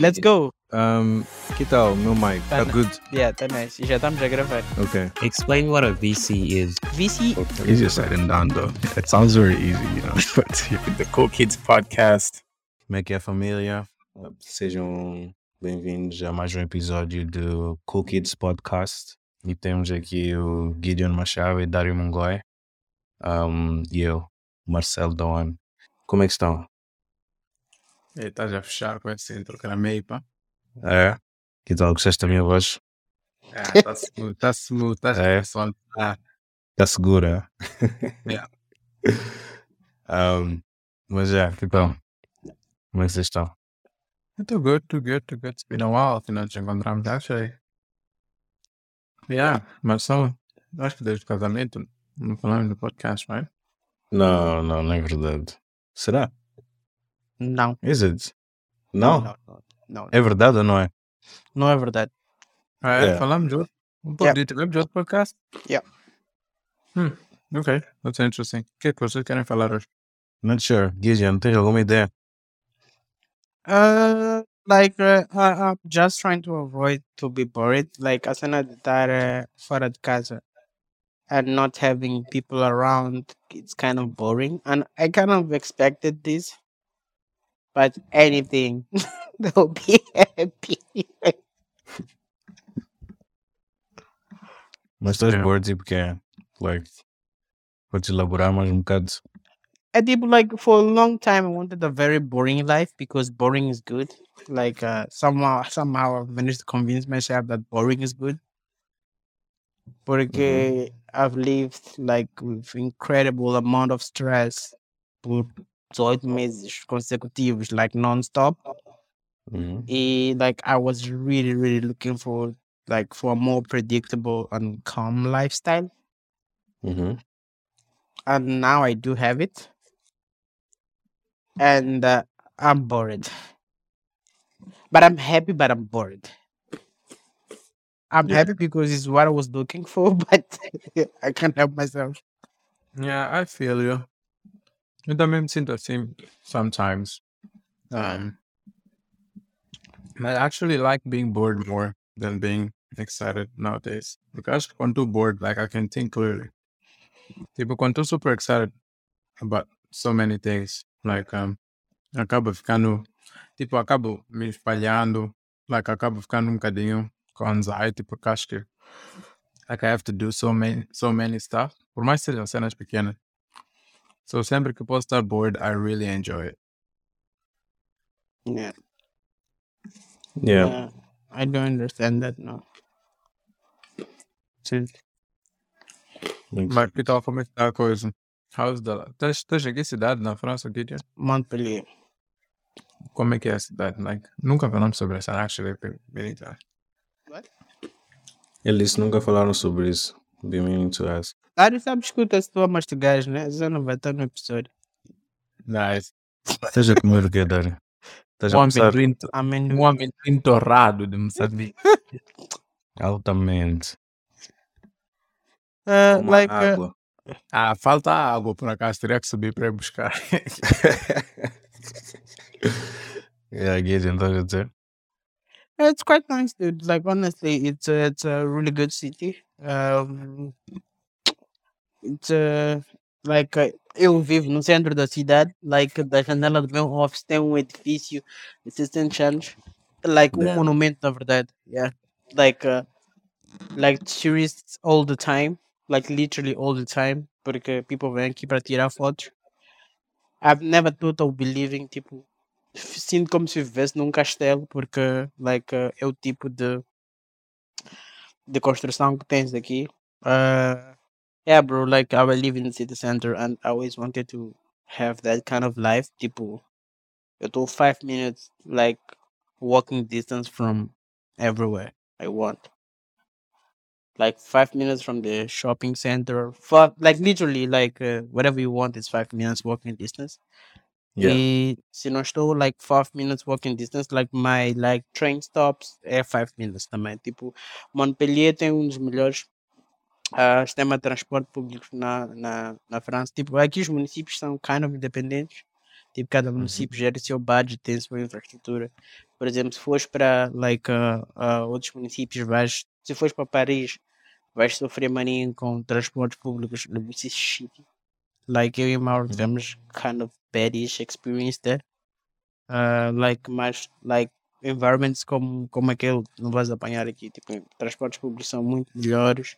Let's go. Um, que tal, meu mic? Tá Tá good? Yeah, tá nice. E já estamos a gravar. Okay. Explain what a VC is. VC, Easier said than done, though. It sounds very easy, you know. But the Cool Kids podcast. Como é que é, família? Sejam bem-vindos a mais um episódio do Cool Kids Podcast. E temos aqui o Guidione Machava e Dário Mungoi. Um, e eu, Marcelo Dauane. Como é que estão? Ei, estás a fechar com esse intro meio, pá. É? Que tal? Gostaste da minha voz? É, tá smooth, tá smooth, tá É. pessoal. Ah, Está segura? Yeah. um, mas é, tal? Como é que vocês estão? too good, too good, too good. It's been a while nós nos encontramos, actually. Yeah, mas só, acho que desde o casamento não falamos no podcast, right? Não, não, não é verdade. Será? Não. Is it? Não? Não, não, não. É verdade ou não é? Não é verdade. Ah, é? Yeah. Falamos de outro? Um pouco Yeah. de tivemos de outro podcast? Yeah. Hmm, ok, that's interesting. O que é que vocês querem falar hoje? Not sure. Guidione, tens alguma ideia? Uh, like, uh, I, I'm just trying to avoid to be bored. Like, a cena de estar uh, fora de casa and not having people around, it's kind of boring. And I kind of expected this. But anything, they'll be happy. Mas estás Yeah. bored tipo que é? Like, podes elaborar mais um bocado? I did like for a long time. I wanted a very boring life because boring is good. Like uh, somehow, somehow I've managed to convince myself that boring is good. Porque I've lived like with incredible amount of stress por 18 meses consecutivos, like non-stop. Uhum. E like I was really, really looking for like for a more predictable and calm lifestyle. Uhum. and now I do have it, and uh, I'm bored. But I'm happy, but I'm bored. I'm Yeah. happy because it's what I was looking for, but I can't help myself. Yeah, I feel you. Eu também me sinto assim sometimes. Um, I actually like being bored more than being excited nowadays. Because when too bored, like I can think clearly. Tipo, quando super excited about so many things, like um, acabo ficando, tipo, acabo me espalhando, like acabo ficando um bocadinho com anxiety, porque acho que like I have to do so many, so many stuff. Por mais que sejam cenas pequenas. So sempre que posso estar bored, I really enjoy it. Yeah, Yeah. uh, I don't understand that now. Muito- Mas que tal como é que está a coisa? How's the... Estás estás aqui cidade na França, Gideon? Montpellier. Como é que é a cidade? Like, nunca falamos sobre essa, actually. been- been into it. Ele disse nunca falaram sobre isso. Be meaning to ask. Dário, sabe, escuta se tu amas de gajo, né? Já não vai estar no episódio. Nice. Estás a comer o Dário? Estás Um a amendoim, to- Amém. um amendoim torrado de Moçambique. altamente. Uh, like, uh, água. Ah, falta água por acaso, teria que subir para ir buscar. yeah, Gideon, estás a dizer? It's quite nice, dude. Like honestly, it's a, it's a really good city. Um, it's uh, like uh, eu vivo no centro da cidade. Like da janela do meu office tem um edifício 60 anos. Like um Damn. monumento, na verdade. Yeah. Like uh, like tourists all the time. Like literally all the time. Porque people vêm aqui para tirar fotos. I've never thought of believing tipo sinto como se vivesse num castelo porque like uh, é o tipo de de construção que tens aqui. Uh, yeah bro like I live in the city center and I always wanted to have that kind of life. Tipo eu tô five minutes like walking distance from everywhere I want. Like five minutes from the shopping center. For like literally like uh, whatever you want is five minutes walking distance Yeah. E se não estou like five minutes walking distance, like my like train stops é five minutes também. Tipo, Montpellier tem um dos melhores ah, sistemas de transporte público na, na, na França. Tipo, aqui os municípios são kind of independentes. Tipo, cada município gera o seu budget, tem sua infraestrutura. Por exemplo, se fores para like, uh, uh, outros municípios, vais, se fores para Paris, vais sofrer maninho com transportes públicos. This is shitty. Like eu e Mauro tivemos kind of badish experience there. Uh, like mais like environments como, como aquele não vais apanhar aqui. Tipo, transportes públicos são muito melhores.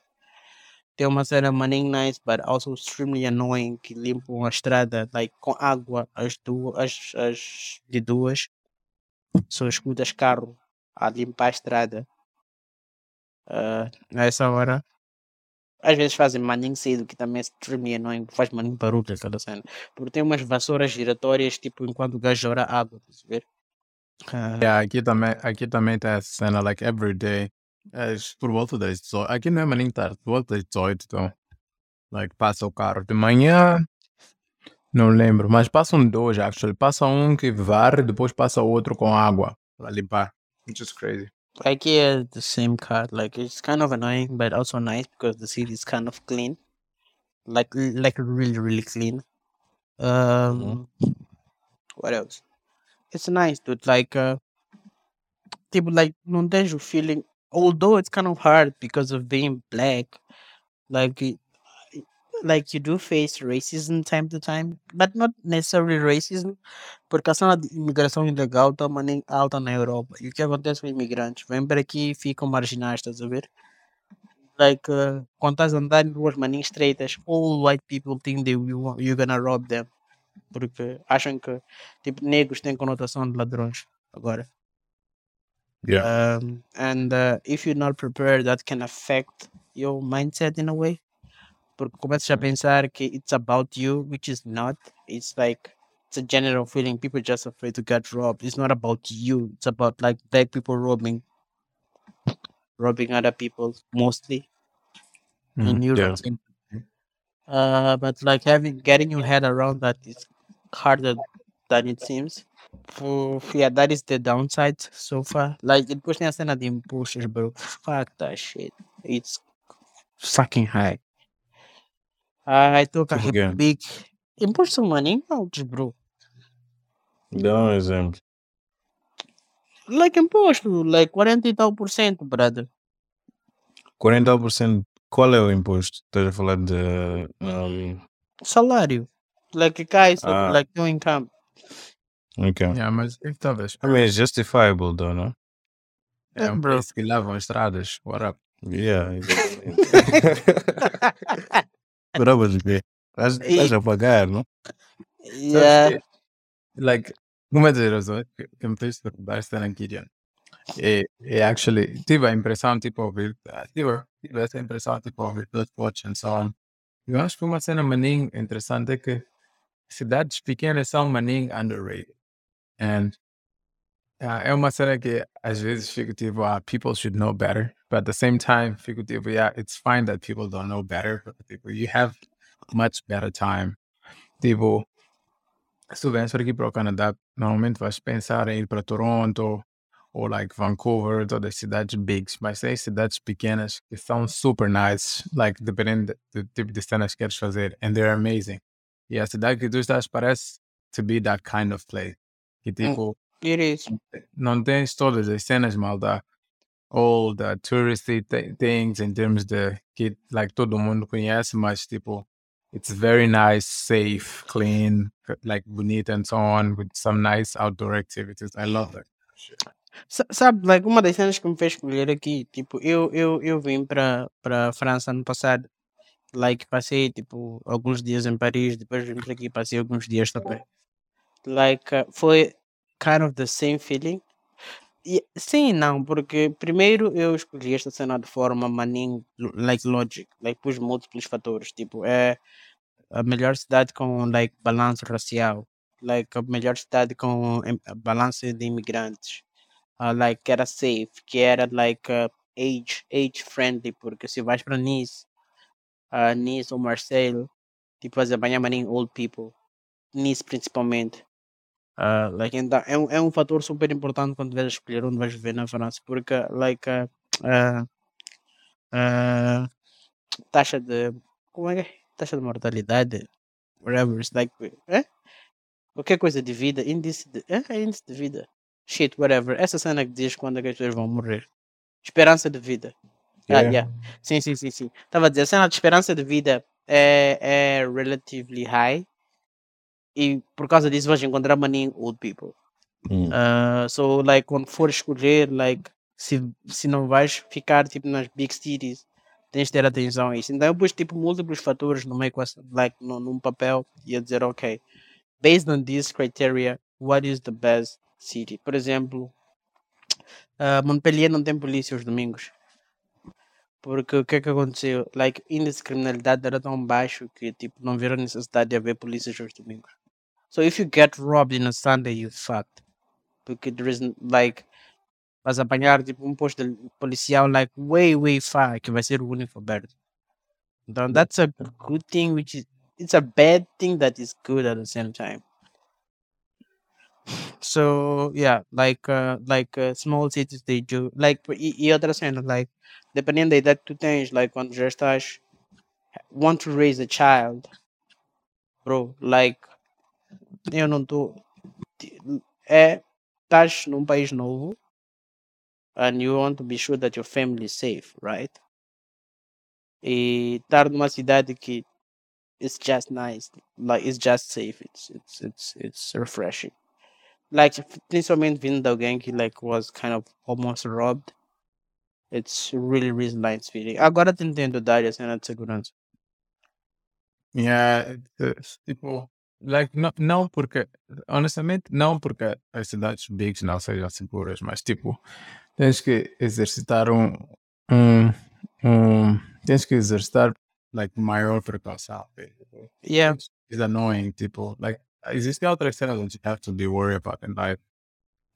Tem uma cena maninho nice, but also extremely annoying que limpam a estrada like, com água as duas as, as de duas. Só escutas carro a limpar a estrada. Uh, a essa hora. Às vezes fazem maninho cedo, que também é extremely annoying, faz maninho barulho aquela cena. Porque tem umas vassouras giratórias, tipo, enquanto o gajo ora água, a ver? Ah, Yeah, aqui também, aqui também tem essa cena, like, every day. Por volta das 18. Aqui não é nem tarde, por volta das 18, então. Like, passa o carro de manhã. Não lembro, mas passam dois, actually. Passa um que varre, depois passa outro com água para limpar. Which is crazy. Like yeah, the same card. Like it's kind of annoying, but also nice because the city is kind of clean, like like really really clean. Um, what else? It's nice, dude. Like uh, tipo like tens feeling. Although it's kind of hard because of being black, like like you do face racism time to time, but not necessarily racism, porque a cena de imigração ilegal está alta na Europa. E o que acontece com imigrantes? Vêm para aqui e ficam marginais, estás a ver? Like, uh, quando estás a andar em ruas maninho estreitas, all white people think that you, you're gonna rob them. Porque acham que, tipo, negros têm conotação de ladrões agora. Yeah. Um, and uh, if you're not prepared, that can affect your mindset in a way. Porque começas a pensar que it's about you, which is not. It's like it's a general feeling. People just afraid to get robbed. It's not about you. It's about like black people robbing, robbing other people mostly in Europe. Uh, but like having getting your head around that is harder than it seems. For yeah, that is the downside so far. Like it pushing us the impulses, bro. Fuck that shit. It's fucking high. I took a big imposto money out, bro. Dá um exemplo. Like imposto, like 40 e tal por cento, brother. 40%. Qual é o imposto? Estás a falar de. Um, Salário. Like guys, Ah. like no income. ok. Yeah, mas if talvez. I mean, it's justifiable, though, no? É Yeah, um bro. país que lavam estradas. What up? Yeah, exatamente. Brava de quê? Estás a pagar, não? yeah. Like, uma das razões que, que me fez perguntar esta na Gideon é, é actually, tive a impressão, tipo, ouvir, ah, tive, tive essa impressão, tipo, ouvir Blood Watch and so on. Eu acho que uma cena maninho interessante é que cidades pequenas são maninho underrated. And ah, é uma cena que às vezes fico tipo, ah, people should know better. But at the same time, yeah, it's fine that people don't know better. You have much better time. Tipo, se tu vens para aqui para o Canadá, normalmente vais pensar em ir para Toronto ou like Vancouver, todas as cidades bigs, mas tem cidades pequenas que são super nice, like dependendo do tipo de cenas que queres fazer, and they're amazing. E a cidade que tu estás parece to be that kind of place. Que mm, tipo, It is. não tens todas as cenas, malta, all the touristy thi- things in terms de que like todo mundo conhece, mas tipo, it's very nice, safe, clean, like bonita and so on, with some nice outdoor activities. I love that. Sa- Sabe, like, uma das cenas que me fez escolher aqui, tipo, eu, eu, eu vim para para França ano passado, like, passei, tipo, alguns dias em Paris, depois vim para aqui, passei alguns dias também. Like, uh, foi kind of the same feeling. E, sim não, porque primeiro eu escolhi esta cena de forma maninho, like, logic, like, pus múltiplos fatores, tipo, é a melhor cidade com, like, balanço racial, like, a melhor cidade com balanço de imigrantes, uh, like que era safe, que era like uh, age age friendly, porque se vais para Nice, uh, Nice ou Marseille, tipo fazer banhar maninho old people, Nice principalmente. Uh, like, então, é, um, é um fator super importante quando vais escolher onde vais viver na França, porque like uh, uh, uh, taxa de como é que é? Taxa de mortalidade, whatever, like, é? Qualquer coisa de vida, índice de, é índice de vida. shit, whatever. Essa cena que diz quando é que as pessoas vão morrer. Esperança de vida. Ah, Yeah. yeah. Sim, sim, sim, sim. Estava a dizer, a cena de esperança de vida é, é relatively high. E por causa disso vais encontrar maninho old people. Hum. Uh, so, like, quando for escolher, like, se, se não vais ficar, tipo, nas big cities, tens de ter atenção a isso. Então, eu pus, tipo, múltiplos fatores numa equação, like, no, num papel e a dizer, ok, based on these criteria, what is the best city? Por exemplo, uh, Montpellier não tem polícia aos domingos. Porque o que é que aconteceu? Like, índice de criminalidade era tão baixo que, tipo, não viram necessidade de haver polícias aos domingos. So if you get robbed in a Sunday, you fucked. Because there isn't like vas apanhar tipo um posto policial like way way far que vai ser o único aberto. Então that's a good thing which is it's a bad thing that is good at the same time. So yeah, like uh, like uh, small cities they do like e, e outra cena like dependendo da idade que tu tens like quando já estás want to raise a child bro like eu não estou é estás num país novo and you want to be sure that your family is safe, right? E estar numa cidade que it's just nice, like it's just safe, it's it's it's it's refreshing. Like principalmente vindo de alguém que like was kind of almost robbed. It's really really nice feeling. Agora tentando dar a cena de segurança. Yeah, it's, tipo, like, não, não porque, honestamente, não porque as cidades bigs não sejam seguras, mas tipo, tens que exercitar um, um, um tens que exercitar, like, maior precaução. Yeah. It's, it's annoying, tipo, like, existem outras cenas that you have to be worried about in life.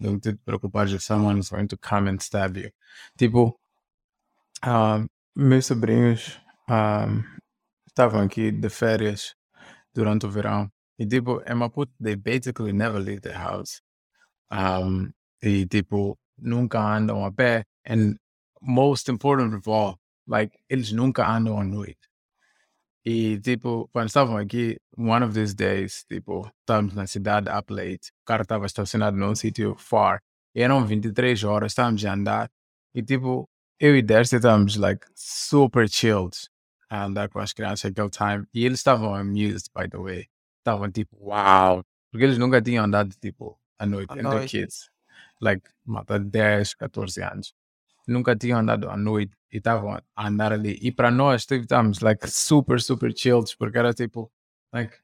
Não te preocupar if someone is going to come and stab you. Tipo, um, meus sobrinhos um, estavam aqui de férias durante o verão. E tipo, em Maputo, they basically never leave the house. Um, e tipo, nunca andam a pé. And most important of all, like, eles nunca andam à noite. E tipo, quando estavam aqui, one of these days, tipo, estávamos na cidade up late, o carro estava estacionado num sítio far, e eram 23 horas, estávamos a andar, e tipo, eu e Darcy estávamos, like, super chilled a andar com as crianças aquele time, e eles estavam amused, by the way. Estavam tipo, wow, porque eles nunca tinham andado, tipo, à noite, À noite. kids, like, mata 10, 14 anos. Nunca tinham andado à noite e estavam a andar ali. E para nós, tipo, estávamos, like, super, super chilled, porque era tipo, like,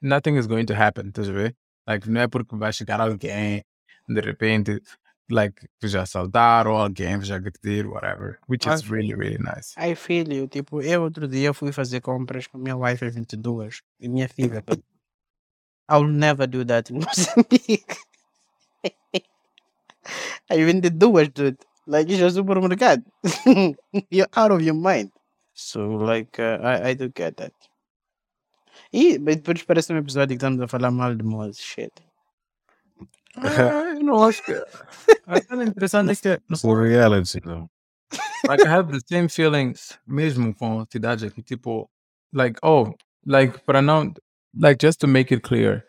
nothing is going to happen, estás a ver? Like, não é porque vai chegar alguém, de repente, like, que já assaltaram, ou alguém já agredir, whatever. Which is Acho- really, really nice. I feel you. Tipo, eu outro dia fui fazer compras com minha wife às 22 e minha filha. But I'll never do that in Mozambique. às 22, dude. Like, isso é supermercado. You're out of your mind. So, like, uh, I, I do get that. E mas depois parece um episódio que estamos a falar mal de Moz. Shit. Ah, eu não acho que. A cena interessante é que For reality, though. like I have the same feelings mesmo com cidades aqui, tipo, like, oh, like, para não, like, just to make it clear,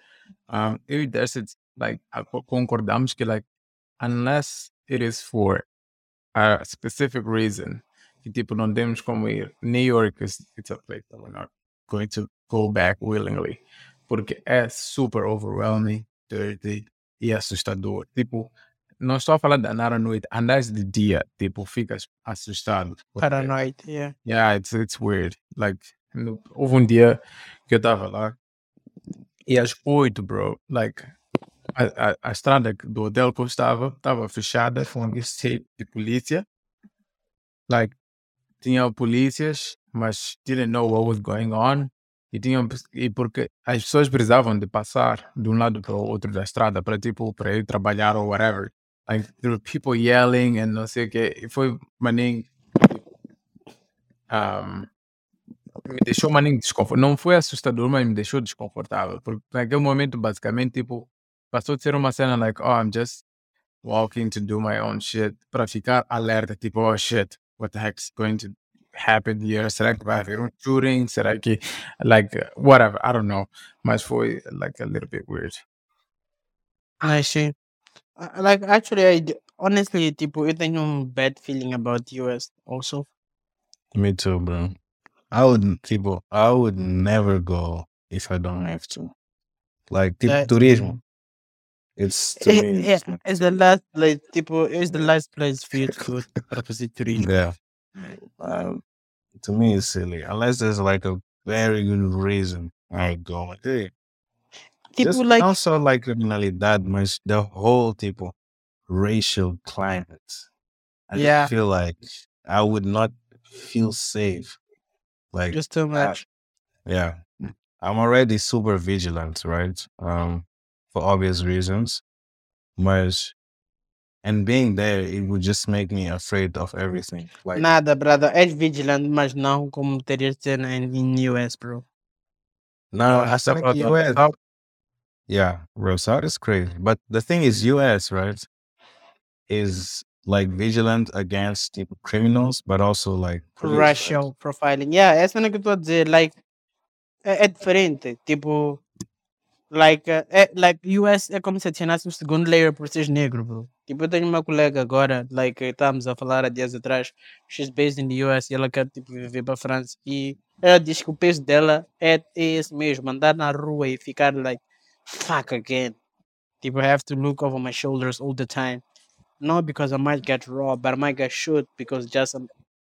um, eu e Darcy, like, a- co- concordamos que, like, unless it is for a specific reason, que, tipo, não temos como ir. New York is it's a place that we're not going to go back willingly, porque é super overwhelming, dirty e assustador. Tipo, não estou a falar de andar à noite, andar de dia, tipo, ficas assustado. porque- Paranoid, yeah. Yeah, it's, it's weird. Like, no- houve um dia que eu tava lá e às oito, bro, like, a, a, a estrada do hotel que eu estava estava fechada com esse tape de polícia. Like, tinha polícias, mas didn't know what was going on. E, tinham, e porque as pessoas precisavam de passar de um lado para o outro da estrada para tipo para ir trabalhar ou whatever. Like there were people yelling and não sei o que. E foi maninho. Um, me deixou maninho desconfortável. Não foi assustador, mas me deixou desconfortável. Porque naquele momento, basicamente, tipo, passou de ser uma cena like, oh, I'm just walking to do my own shit, para ficar alerta, tipo, oh shit, what the heck's going to happen here? Será que vai haver um shooting? Será que, like, whatever, I don't know. Mas foi, like, a little bit weird. I see. Like, actually, I d- honestly, tipo, eu tenho um bad feeling about the US also. Me too, bro. I wouldn't, people. I would never go if I don't have to. Like tipo turismo. It's to Eh, me. it's not- it's the last place, tipo, it's the last place for you to go fazer turismo. Yeah. Um, to me, it's silly unless there's like a very good reason. I go. Hey, Tipo, like, not so like criminalidade, mas the whole tipo racial climate. I Yeah. feel like I would not feel safe. Like just too much. Yeah. I'm already super vigilant, right? Um, for obvious reasons. But and being there, it would just make me afraid of everything. Like Nada, brother. És vigilant, mas não como terias de ser em, em US, bro. now Uh, I like, US. how- Yeah, bro, South is crazy. But the thing is, US, right, is like vigilant against tipo, criminals, but also like police, right? Racial profiling. Yeah, essa é a que eu estou a dizer. Like, é, é diferente. Tipo, like, uh, é, like, US é como se adicionasse um segundo layer por seres negro, bro. Tipo, eu tenho uma colega agora, like, estávamos a falar há dias atrás, she's based in the US e ela quer, tipo, viver para a França. E ela diz que o peso dela é, é esse mesmo, andar na rua e ficar, like, fuck again. Tipo, I have to look over my shoulders all the time. Not because I might get robbed, but I might get shot because just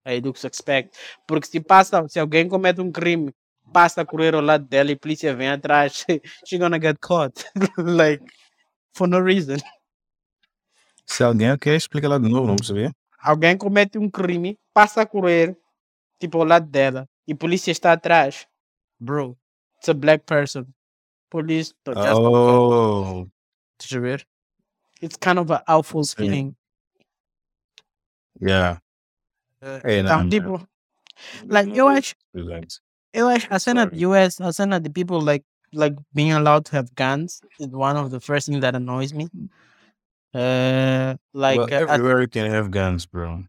I look suspect. Porque se passa, se alguém comete um crime, passa a correr ao lado dela e a polícia vem atrás, she's gonna get caught. like, for no reason. Se alguém quer explica lá de novo, não percebi? Alguém comete um crime, passa a correr, tipo, ao lado dela, e a polícia está atrás. Bro, it's a black person. Police. Oh, Deixa eu ver. It's kind of an awful Sim. feeling. yeah. Uh, Hey, então, nah, tipo, like, eu acho, Relax. eu acho a cena Sorry. de US, a cena de people like like being allowed to have guns is one of the first things that annoys me. Uh, like, well, uh, a- everywhere you can have guns, bro.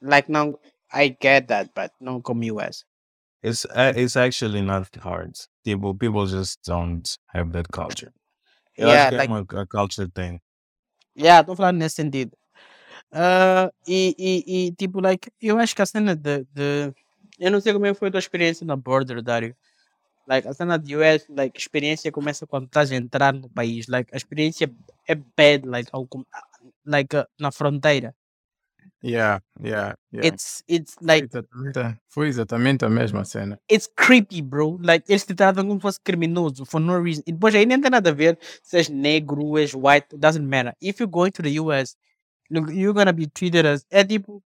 like now, I get that, but no come US. It's a- it's actually not hard. People people just don't have that culture. Eu Yeah, like, é uma a culture thing. Yeah, estou falando nesse sentido. Uh, e, e, e, tipo, like, eu acho que a cena de, de. Eu não sei como é foi a tua experiência na border, Dário. Like, a cena de US, like, experiência começa quando estás a entrar no país. Like, a experiência é bad, like, ao com- like uh, na fronteira. Yeah, yeah, yeah. It's, it's Foi like, exatamente, foi exatamente a mesma cena. it's creepy, bro. Like, eles te tratam como se fosse criminoso for no reason. E depois aí nem tem nada a ver se és negro, és white, doesn't matter. If you go into the US, you're gonna be treated as. É tipo,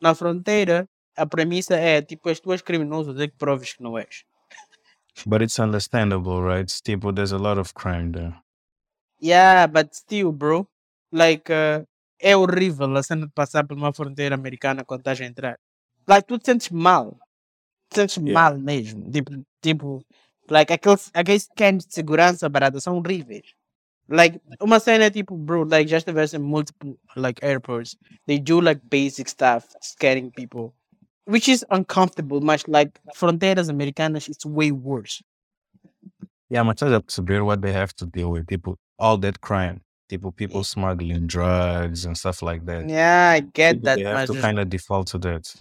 na fronteira, a premissa é tipo, és tu és criminoso, até que proves que não és. But it's understandable, right? Tipo, there's a lot of crime there. Yeah, but still, bro. Like, uh, é horrível a cena de passar por uma fronteira americana quando estás a entrar. Like, tu te sentes mal. Te sentes Yeah. mal mesmo. Tipo, tipo like, aqueles, aqueles scans de segurança barata são horríveis. Like, uma cena é tipo, bro, like, já estivesse em multiple, like, airports. They do, like, basic stuff, scanning people. Which is uncomfortable, mas, like, fronteiras americanas, it's way worse. Yeah, mas estás a perceber what they have to deal with. Tipo, all that crime. Tipo, people smuggling drugs and stuff like that. Yeah, I get Tipo, that, they have to kind of default to that.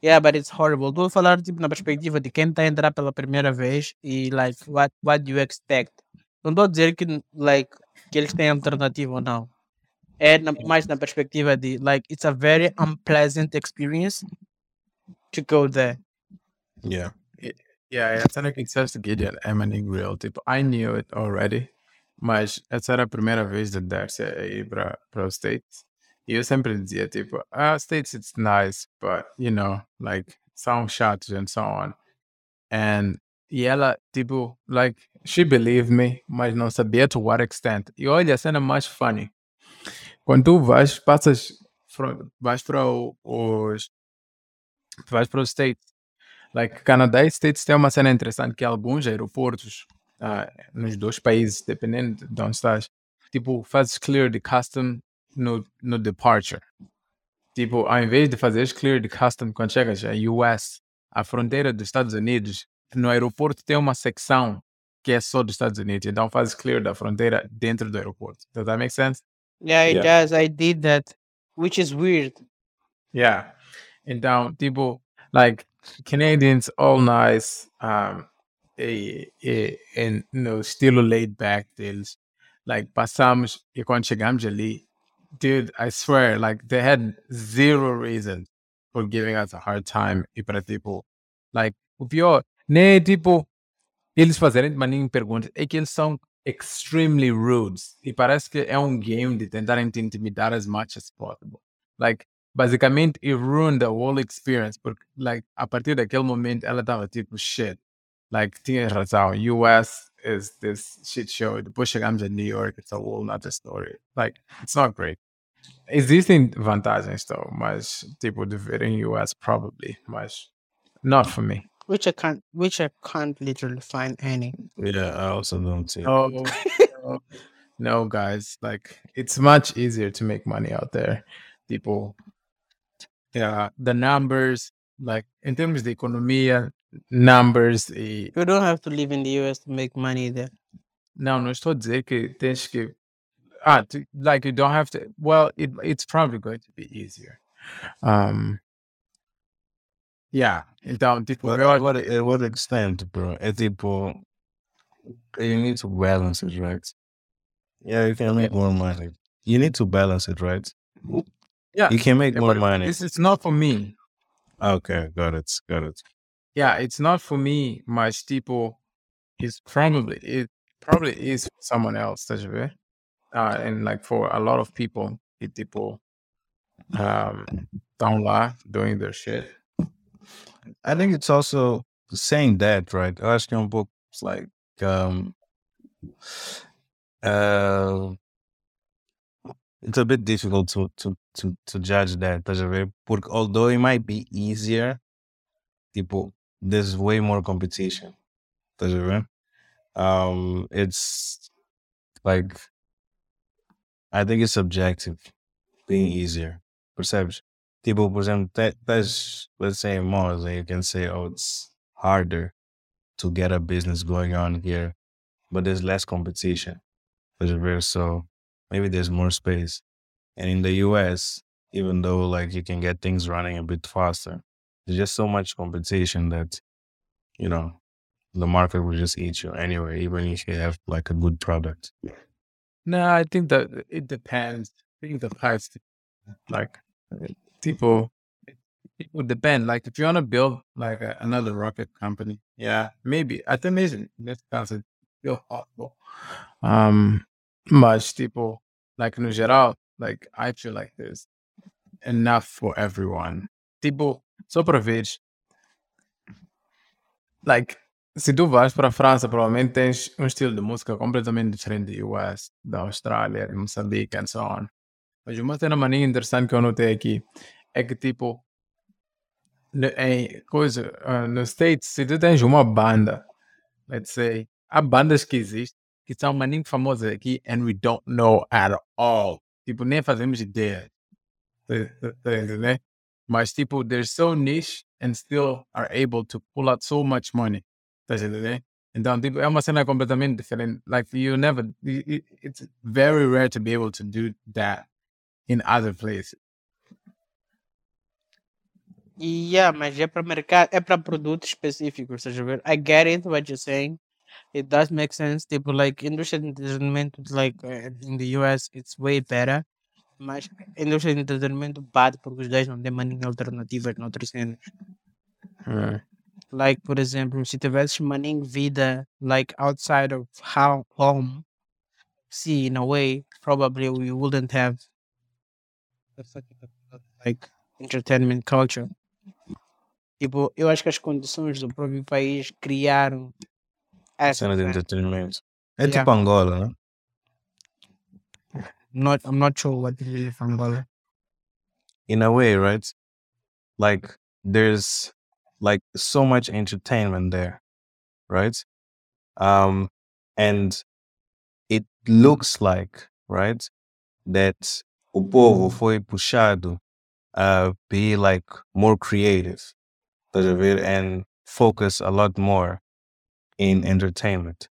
Yeah, but it's horrible. Estou a falar tipo na perspectiva de quem está a entrar pela primeira vez e like what what do you expect? Não estou a dizer que like que eles têm alternativa ou não. É na, mais na perspectiva de like it's a very unpleasant experience to go there. Yeah. Yeah, essa era o que disseste, Guidione, é maninho real. Tipo, I knew it already, mas essa era a primeira vez de Darcy ir para os States. E eu sempre dizia, tipo, ah, States it's nice, but, you know, like, são chatos and so on. And, e ela, tipo, like, she believed me, mas não sabia to what extent. E olha, a cena mais funny. Quando tu vais, passas, vais para os, vais para os States, Like, Canadá e States tem uma cena interessante que alguns aeroportos ah, nos dois países, dependendo de onde estás, tipo, fazes clear de custom no, no departure. Tipo, ao invés de fazeres clear de custom quando chegas a US, a fronteira dos Estados Unidos, no aeroporto tem uma secção que é só dos Estados Unidos, então fazes clear da fronteira dentro do aeroporto. Does that make sense? Yeah, it Yeah. does. I did that, which is weird. Yeah. Então, tipo, like Canadians all nice, um, e, e, no estilo laid back deles. Like passamos e quando chegamos ali, dude, I swear, like they had zero reason for giving us a hard time. E para tipo, like o pior, nem tipo eles fazerem de maninho perguntas, é que eles são extremely rude. E parece que é um game de tentarem te intimidar as much as possible. Like, basicamente, it ruined the whole experience. Porque, like, a partir daquele momento, ela estava tipo, shit. Like, tinha razão. US is this shit show. Depois chegamos in New York, it's a whole nother story. Like, it's not great. Existem vantagens, though, mas, tipo, de ver em US, probably, mas not for me. Which I can't which I can't literally find any. Yeah, I also don't see. No, no, no, guys. Like it's much easier to make money out there. People, yeah, the numbers, like in terms of the economia, numbers. E, You don't have to live in the US to make money there. não, não estou a dizer que tens que. Ah, to, like you don't have to. Well, it it's probably going to be easier. Um. Yeah. Então, tipo, But at what, at what extent, bro? É tipo, you need to balance it, right? Yeah, you can make more money. You need to balance it, right? yeah. You can make yeah, more but money. This is not for me. Okay, got it, got it. yeah, it's not for me, My tipo, is probably it probably is for someone else, a ver? Uh, and like for a lot of people, it tipo um down lá doing their shit. I think it's also saying that, right? Um pouco it's like um uh it's a bit difficult to to to to judge that, estás a? Porque although it might be easier, tipo, there's way more competition. Estás? Um it's like I think it's subjective being easier. Percebes? Tipo, por exemplo, te- tens, let's say, and you can say, oh, it's harder to get a business going on here, but there's less competition. A So maybe there's more space. And in the US, even though like you can get things running a bit faster, there's just so much competition that, you know, the market will just eat you anyway, even if you have like a good product. No, I think that it depends. I think the price, like people, it would depend. Like if you want to build like a, another rocket company, yeah, maybe. I think maybe this concept still possible. Um, mas tipo, like no geral, like I feel like there's enough for everyone. Tipo, só para ver, like se tu vais para a França, provavelmente tens um estilo de música completamente diferente do US, da Austrália, de Moçambique, and so on. Mas uma cena mania interessante que eu notei aqui é que, tipo, em coisa, ah, nos States, se tu tens uma banda, let's say, há bandas que existem que são maninho famosas aqui and we don't know at all. Tipo, nem fazemos ideia. Tá entendendo? Mas, tipo, they're so niche and still are able to pull out so much money. Tá entendendo? Então, tipo, é uma cena completamente diferente. Like, you never, it's very rare to be able to do that in other places. Yeah, mas é para mercado, é para produtos específicos, estás a? I get it what you're saying. It does make sense. Tipo, like, indústria de entretenimento, like, uh, in the US, it's way better. Mas a indústria de entretenimento bate porque os gajos não têm maninha alternativas noutras cenas. Like, por exemplo, se tivesses maninho vida, like, outside of how home, see, in a way, probably we wouldn't have like entertainment culture. Tipo, eu acho que as condições do próprio país criaram essa Cena de cena. entretenimento. É Yeah. tipo Angola. Not, I'm not sure what it is from in a way, right? Like there's like so much entertainment there, right? Um, and it looks like, right, that o povo foi puxado a be like more creative, estás a ver? and focus a lot more in entertainment.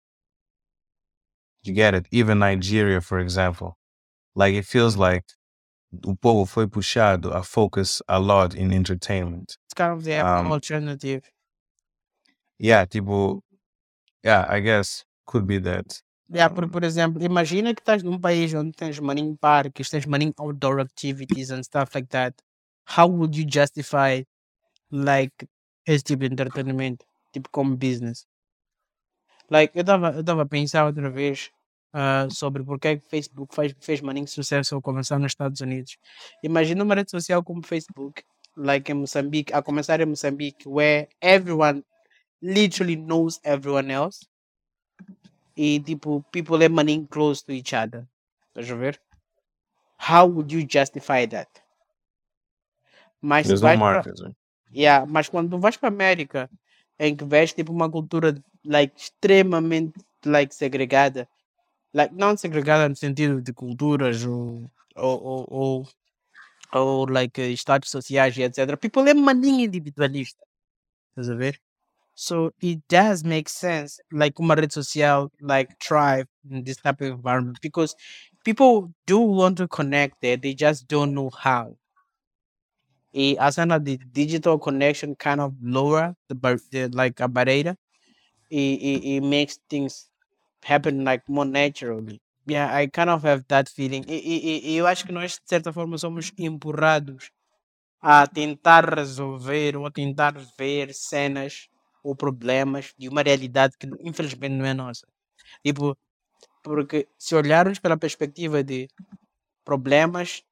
You get it? Even Nigeria, for example, like it feels like o povo foi puxado a focus a lot in entertainment. It's kind of the Um, alternative. Yeah, tipo, yeah, I guess could be that. Yeah, por, por exemplo, imagina que estás num país onde tens marine parques, tens marine outdoor activities and stuff like that. How would you justify like esse tipo de entretenimento, tipo como business? Like, eu estava eu tava a pensar outra vez ah, sobre porque é que Facebook faz, fez maninho sucesso ao começar nos Estados Unidos. Imagina uma rede social como Facebook, like em Moçambique, a começar em Moçambique, where everyone literally knows everyone else. E tipo, people é maninho close to each other. Estás a ver? How would you justify that? Mas There's no pra- right? Yeah, mas quando tu vais para América, em que vês tipo uma cultura like extremamente like segregada, like não segregada no sentido de culturas ou ou ou, ou, ou, like estados sociais e etc. People é maninho individualista, estás a ver? So it does make sense like uma rede social like thrive in this type of environment because people do want to connect there, they just don't know how. E a cena de digital connection kind of lower the, the like a barreira. It, it, it makes things happen like more naturally. Yeah, I kind of have that feeling. E, e, e eu acho que nós, de certa forma, somos empurrados a tentar resolver ou a tentar ver cenas ou problemas de uma realidade que infelizmente não é nossa. Tipo, porque se olharmos pela perspectiva de problemas,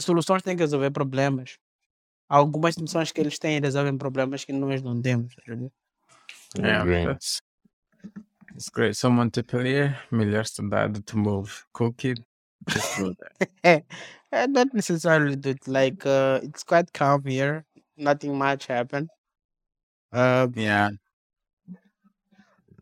soluções têm que resolver problemas. Algumas soluções que eles têm resolvem problemas que nós não temos. tá ligado? Yeah, Agree. that's it's great. Someone tipo ali, melhor estudado to move. Cookie, just go there. Eh, not necessarily dude. Like uh, it's quite calm here. Nothing much happened. Uh, Yeah,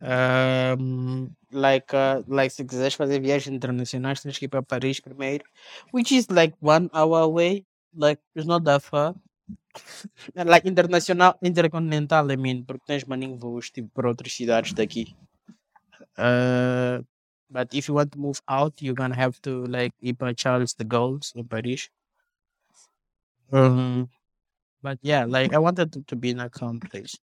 um, like uh, like se quiseres fazer viagens internacionais tens que ir para Paris primeiro, which is like one hour away. Like it's not that far. Like internacional, intercontinental, I mean, porque tens maninho voos tipo para outras cidades daqui. Uh, but if you want to move out, you're gonna have to like ir para Charles de Gaulle in Paris. Um, but yeah, like I wanted to, to be in a calm place.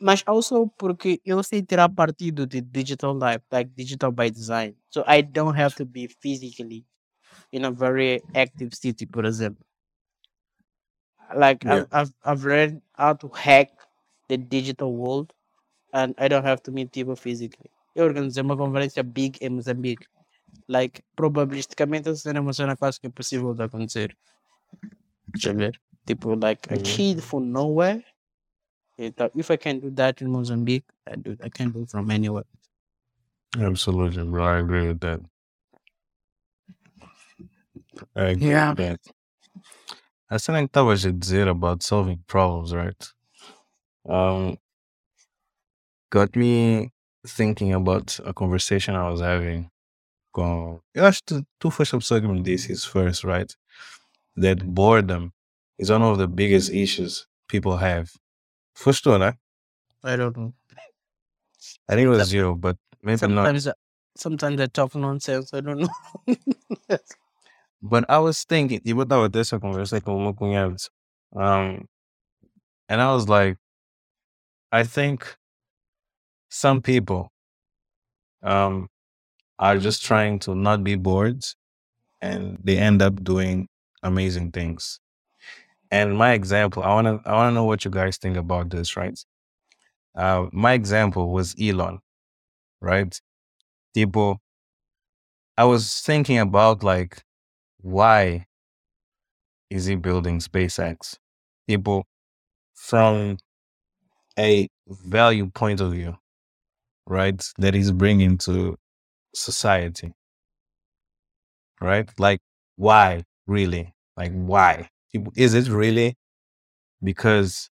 Mas also porque eu sei tirar partido de digital life, like digital by design. So I don't have to be physically in a very active city, por exemplo. Like Yeah. I've, I've I've learned how to hack the digital world and I don't have to meet people physically. Eu organizei uma conferência big em Moçambique. Like, probabilisticamente essa cena é uma cena quase que impossível de acontecer. Deixa eu ver. Tipo, like a Mhm. kid from nowhere. Então, if I can do that in Mozambique, I do I can do it from anywhere. Absolutely, bro. I agree with that. I agree Yeah. with that. A cena que estavas a dizer about solving problems, right? Um, got me thinking about a conversation I was having com... Que tu, tu foste a pessoa que me disse isso first, right? That boredom is one of the biggest issues people have. Foste tu, né? I don't know. I think it was you, but maybe not. Sometimes, I- sometimes I talk nonsense. I don't know. But I was thinking, e eu estava a ter essa conversa com o meu cunhado. Um, and I was like, I think some people um, are just trying to not be bored and they end up doing amazing things. And my example, I wanna I wanna know what you guys think about this, right? Uh, my example was Elon, right? Tipo, I was thinking about like why is he building SpaceX? People from a value point of view, right? That he's bringing to society, right? Like, why really? Like, why? Is it really because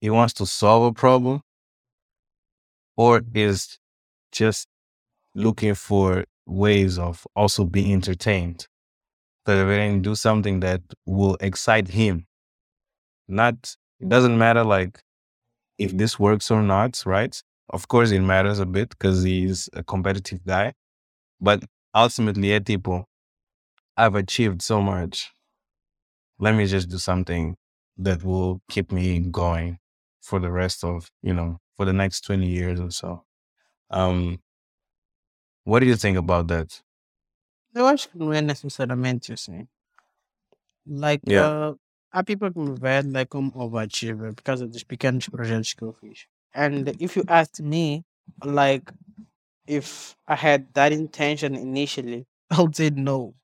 he wants to solve a problem or is just looking for ways of also being entertained? Can do something that will excite him. Not it doesn't matter like if this works or not, right? Of course it matters a bit because he's a competitive guy. But ultimately é tipo I've achieved so much. Let me just do something that will keep me going for the rest of, you know, for the next 20 years or so. Um, what do you think about that? Eu acho que não é necessariamente assim. Like, Yeah. uh, há people que me veem like como overachiever por causa dos pequenos projetos que eu fiz. And if you ask me, like, if I had that intention initially, I would say no.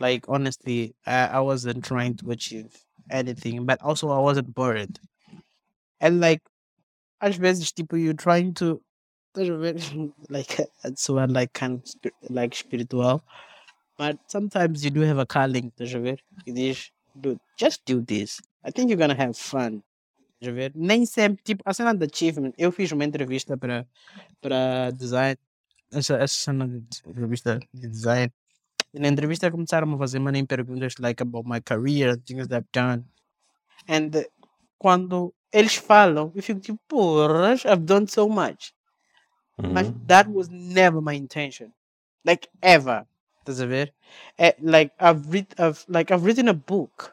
Like, honestly, I, I wasn't trying to achieve anything, but also I wasn't bored. And like, às vezes, tipo, you're trying to, like, so I like kind of spi- like spiritual. But sometimes you do have a calling, estás a ver? E diz, dude, just do this. I think you're gonna have fun. Estás a ver? Nem sempre, tipo, a cena de achievement. Eu fiz uma entrevista para para design, essa, essa cena de entrevista de design. E na entrevista começaram a fazer many perguntas like about my career, things that I've done. And uh, quando eles falam, eu fico tipo, porra, I've done so much. But Mhm. that was never my intention. Like ever. Estás a ver? É, like I've read I've like I've written a book.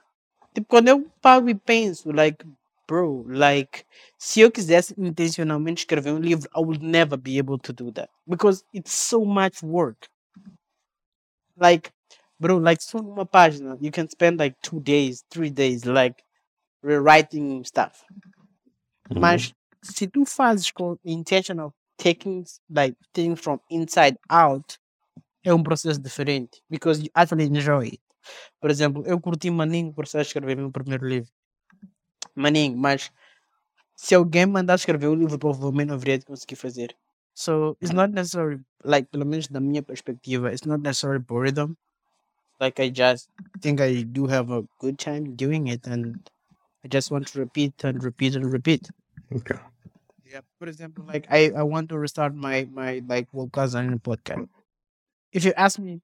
Tipo, quando eu paro e penso, like, bro, like, se eu quisesse intencionalmente escrever um livro, I would never be able to do that. Because it's so much work. Like, bro, like só numa página, you can spend like two days, three days, like rewriting stuff. Mhm. Mas se tu fazes com intention of taking like things from inside out, é um processo diferente. Because you actually enjoy it. Por exemplo, eu curti Maninho processo de escrever meu primeiro livro. Maninho, mas se alguém mandar escrever o livro, provavelmente não haveria de conseguir fazer. So it's not necessarily like pelo menos da minha perspectiva, it's not necessarily boredom. Like I just think I do have a good time doing it and I just want to repeat and repeat and repeat. Okay. Yeah. For example, like I, I want to restart my my like Design podcast. If you ask me,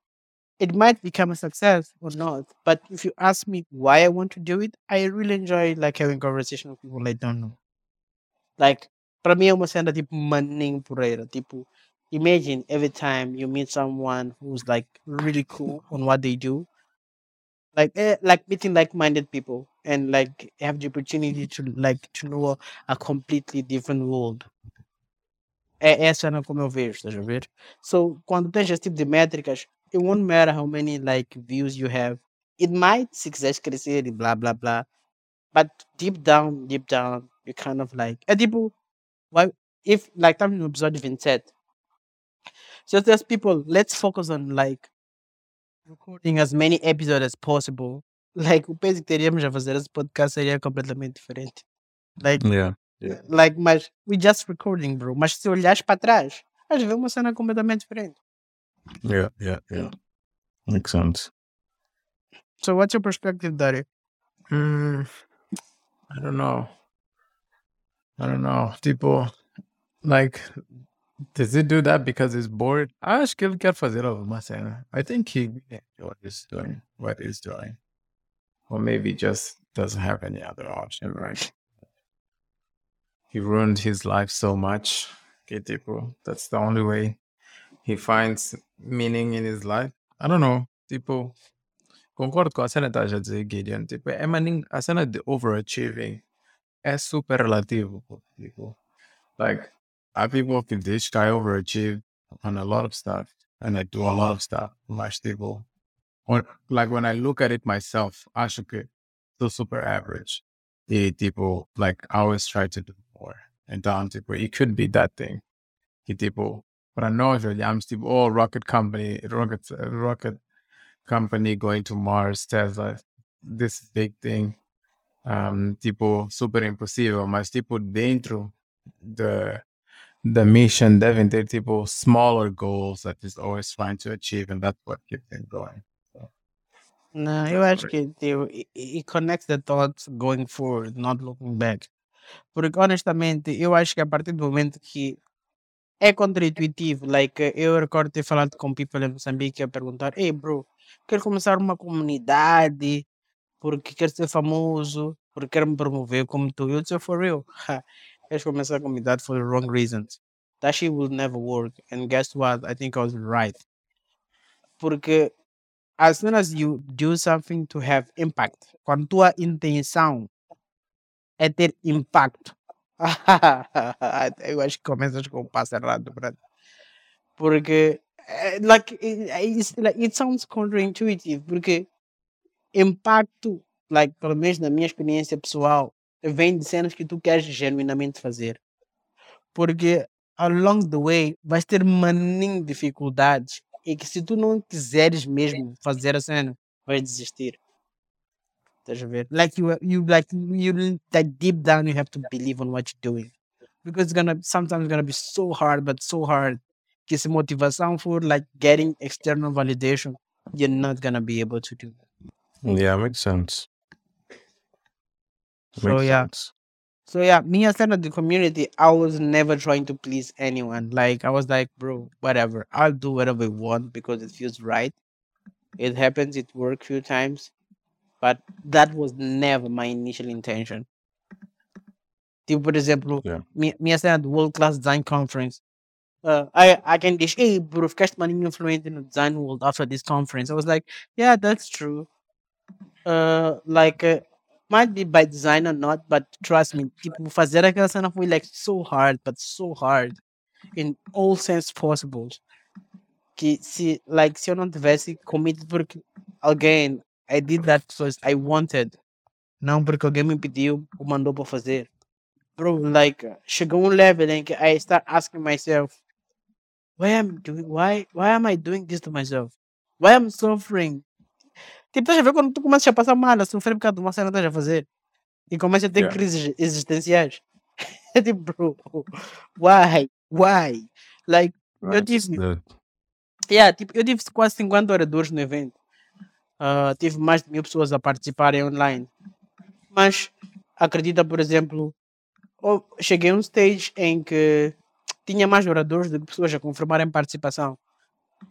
it might become a success or not. But if you ask me why I want to do it, I really enjoy like having conversation with people I don't know. Like para mim é uma cena tipo maninho poreira. Tipo, imagine every time you meet someone who's like really cool on what they do. Like eh, like meeting like-minded people and like have the opportunity to like to know a completely different world. É essa cena como eu vejo, estás a ver? So, quando tens esse tipo de métricas, it won't matter how many like views you have. It might, se quiseres crescer e blá blá blá. But deep down, deep down, you kind of like. É tipo, why, if, like, estamos no episódio 27. So there's people, let's focus on like recording as many episodes as possible. Like, o peso que teríamos a fazer esse podcast seria completamente diferente. Like, Yeah. Like, mas we just recording, bro. Mas se olhares para trás, vais ver uma cena completamente diferente. Yeah. Yeah. Yeah. Makes sense. So what's your perspective, Dari? Mm, I don't know. I don't know. Tipo, like, does he do that because he's bored? I acho que ele quer fazer alguma cena. I think he really enjoys doing what he's doing. Or maybe just doesn't have any other option, right? He ruined his life so much. Que tipo, that's the only way he finds meaning in his life. I don't know. Tipo, concordo com a cena que estás a dizer, Guidione. Tipo, é maninho, a cena de overachieving é super relativo. Tipo, like, há people diz que I overachieved on a lot of stuff and I do a lot of stuff. Mas, tipo, or, like, when I look at it myself, acho que sou super average. E, tipo, like, I always try to do more. Então, tipo, it could be that thing. Que, tipo, para nós olhamos, tipo, oh, rocket company, rocket, rocket company going to Mars, Tesla, this big thing, um, tipo, super impossível, mas tipo, dentro da, da mission devem ter tipo smaller goals that is always trying to achieve, and that's what keeps them going. Não, eu acho que tipo, it, it connects the thoughts going forward, not looking back. Porque honestamente, eu acho que a partir do momento que é contraintuitivo, like eu recordo ter falado com people em Moçambique a perguntar, ei bro, quero começar uma comunidade porque quero ser famoso, porque quero me promover como tu. Eu disse, for real, queres começar a comunidade for the wrong reasons. That shit will never work. And guess what? I think I was right. Porque as soon as you do something to have impact, quando tua intenção é ter impacto, eu acho que começas com o passo errado, brother. Porque, eh, like, it, it's, like, it sounds counterintuitive, porque impacto, like, pelo menos na minha experiência pessoal, vem de cenas que tu queres genuinamente fazer. Porque along the way vais ter maninho dificuldades e que se tu não quiseres mesmo fazer a cena, vais desistir. Estás a ver? Like you, you like you like deep down you have to believe on what you're doing. Because it's gonna sometimes gonna be so hard, but so hard. Que se motivação for like getting external validation, you're not gonna be able to do that. Yeah, makes sense. So yeah. sense. So yeah, me as of the community, I was never trying to please anyone. Like I was like, bro, whatever. I'll do whatever I want because it feels right. It happens, it worked few times. But that was never my initial intention. Tipo, por exemplo, Yeah. minha, minha cena do World Class Design Conference. Uh, I, I can dish, hey, bro, ficaste maninho influente no design world after this conference. I was like, yeah, that's true. Uh, like, uh, might be by design or not, but trust me, tipo, fazer aquela cena foi like so hard, but so hard in all sense possible. Que se, like, se eu não tivesse committed porque alguém, I did that because I wanted, não porque alguém me pediu ou mandou para fazer. Bro, like, chegou um level em que I start asking myself, why am doing, why, why am I doing this to myself? Why am I suffering? Tipo, estás a ver quando tu começas a passar mal, a sofrer por causa de uma cena que estás a fazer e começas a ter Yeah. crises existenciais. É tipo, bro, why? Why? Like, eu That's tive, yeah, tipo, eu tive quase 50 oradores no evento. Ah, tive mais de mil pessoas a participarem online. Mas acredita, por exemplo, cheguei a um stage em que tinha mais oradores do que pessoas a confirmarem participação.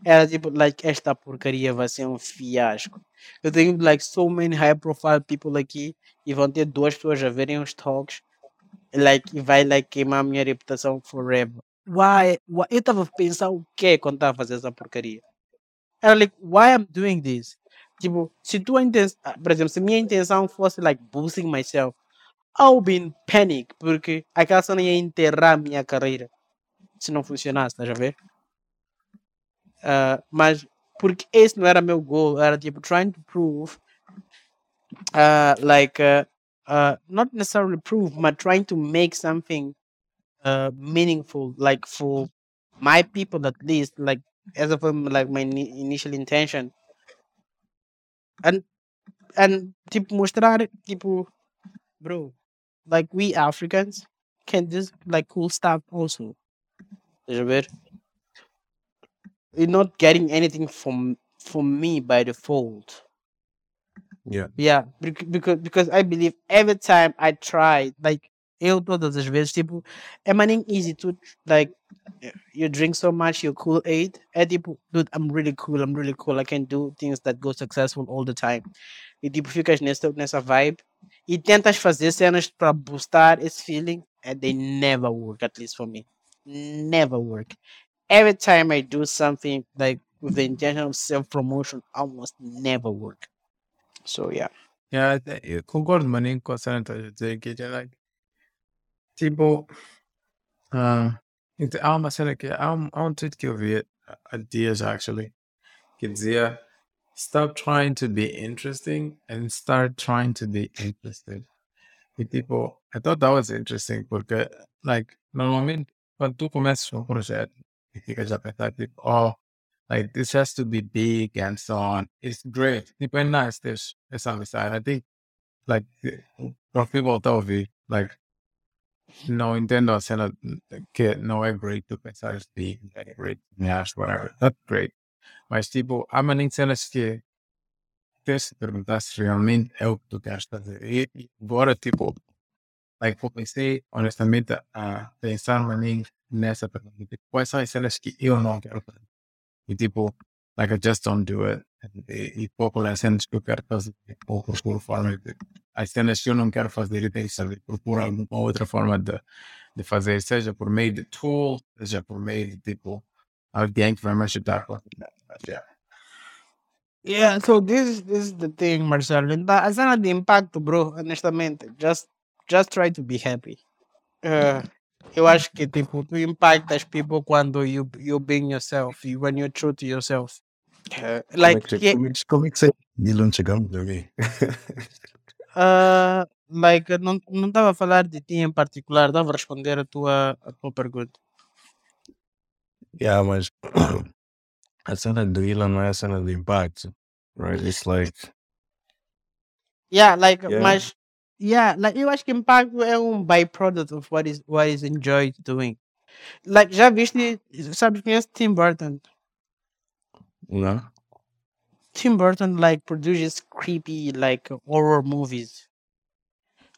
Era tipo, like, esta porcaria vai ser um fiasco. Eu tenho, like, so many high profile people aqui e vão ter duas pessoas a verem os talks. Like, e vai, like, queimar a minha reputação forever. Why? why? Eu estava a pensar o quê quando estava a fazer essa porcaria? Era like, why I'm doing this? Tipo, se tua intenção, por exemplo, se minha intenção fosse, like, boosting myself, I'll be in panic, porque aquela cena ia enterrar minha carreira se não funcionasse, estás a ver? Ah, mas porque esse não era meu goal, era tipo trying to prove, uh, like, uh, uh, not necessarily prove, but trying to make something uh, meaningful, like for my people at least, like as of like my ini- initial intention, and and tipo mostrar tipo, bro, like we Africans can just, like cool stuff also. Estás a ver? You're not getting anything from from me by default. yeah. Yeah, because because I believe every time I try, like eu todas as vezes, tipo, é maninho easy to like you drink so much your Kool-Aid. É tipo, dude, I'm really cool, I'm really cool. I can do things that go successful all the time. E tipo, ficas nessa, nessa vibe e tentas fazer cenas para boostar esse feeling and they never work, at least for me. Never work. Every time I do something like with the intention of self promotion, almost never work. So yeah. Yeah, I thi- eu concordo maninho com a cena que estás a dizer que like, tipo, ah, ent- há uma cena que há um, há um eu vi há dias actually que dizia stop trying to be interesting and start trying to be interested. E tipo, I thought that was interesting porque like normalmente quando tu começas um projeto e ficas a pensar tipo, oh, like this has to be big and so on. It's great. Tipo, é nice there's essa amizade. I think like para people that ouvir, like não entendo a cena que não é great tu pensar big, é great, me acho, whatever. That's great. Mas tipo, há maninho cenas que tens de perguntar se realmente é o que tu queres fazer. E agora, tipo, like, comecei honestamente a pensar maninho nessa pergunta. Tipo, quais são as cenas que eu não quero fazer? E tipo, like, I just don't do it. E, e pouco as cenas que eu quero fazer, ou procuro forma. As cenas eu não quero fazer, saber, procuro alguma outra forma de, de fazer, seja por meio de tool, seja por meio de tipo, alguém que vai me ajudar com yeah. So this is this is the thing, Marcelo. Então, a cena de impacto, bro, honestamente, just just try to be happy. Uh, eu acho que tipo, tu impactas people quando you you being yourself, you, when you're true to yourself. Like como, é que, yeah, como, é que, como é que você. Chegamos ali. uh, like eu não não estava a falar de ti em particular, estava a responder a tua a tua pergunta. yeah, mas a cena do Elon não é a cena do impacto. Right? It's like. Yeah, like Yeah. mas yeah, like eu acho que impacto é um byproduct of what is what is enjoyed doing. Like já viste, sabes é Tim Burton? Não? Tim Burton like produces creepy like horror movies.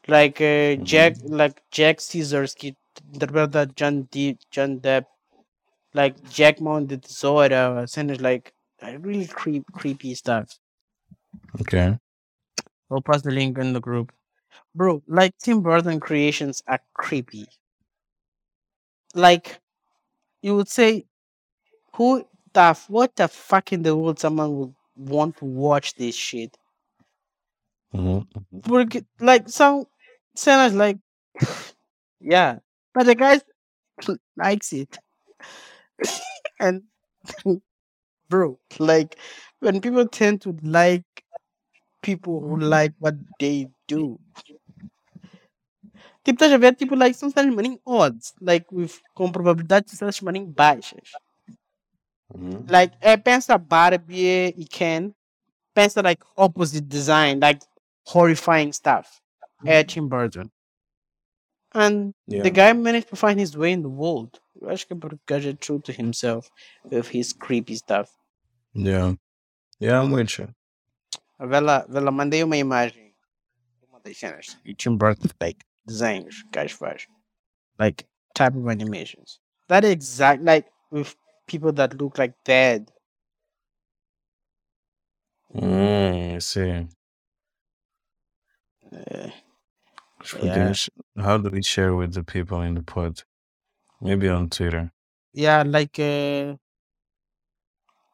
Like uh, Jack like Jack Caesars que interpreta John D John Depp. Like Jack Mount the Tesoura, cenas like really creep creepy stuff. Ok. I'll post the link in the group. Bro, like Tim Burton creations are creepy. Like you would say who the f- what the fuck in the world someone would want to watch this shit? Mm-hmm. Uhum. Porque, like some cenas like yeah, but the guy likes it, and bro, like when people tend to like people who mm-hmm. like what they do. Tipo, estás a ver, tipo, like, são cenas maninho odds, like, with, com probabilidade de cenas maninho baixas. Uhum. Like, eh, é, pensa Barbie eh, e eh, Ken, pensa, like, opposite design, like, horrifying stuff. É Tim Burton. And Yeah. the guy managed to find his way in the world. Eu acho que é porque o gajo é true to himself with his creepy stuff. Yeah. Yeah, I'm with you. Vela, Vela, mandei uma imagem. Uma das cenas. E Tim Burton, like, desenhos que o gajo faz. Like, type of animations. That exact, like, with people that look like dead. Hum, I see. Uh, Yeah. How do we share with the people in the pod? Maybe on Twitter. yeah, like, uh,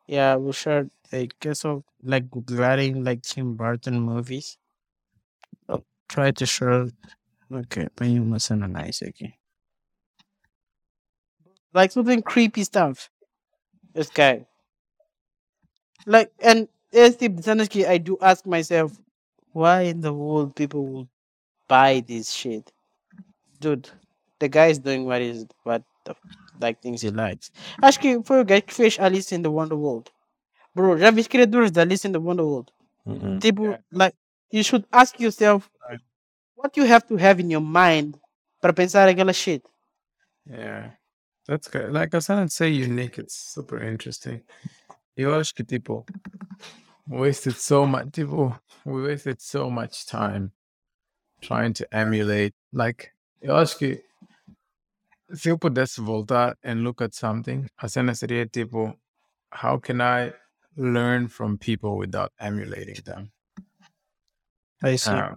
yeah, we should, I guess, of, like, googling, like, Tim Burton movies. I'll try to show. Okay, põe uma cena nice aqui. Like, something creepy stuff. This guy. Like, and esse tipo de I do ask myself, why in the world people will buy this shit? Dude, the guy is doing what is what the like things he likes. Acho que foi o fish que fez Alice in the Wonder World, Bro, já viste criaturas da Alice in the Wonderworld? Mhm. Tipo, like, you should ask yourself what you have to have in your mind para pensar aquela shit. Yeah. That's good. Like I said, say unique. It's super interesting. Eu acho que tipo, wasted so much. Tipo, we wasted so much time trying to emulate. Like, eu acho que se eu pudesse voltar and look at something, a cena seria tipo, how can I learn from people without emulating them? I see. Ah,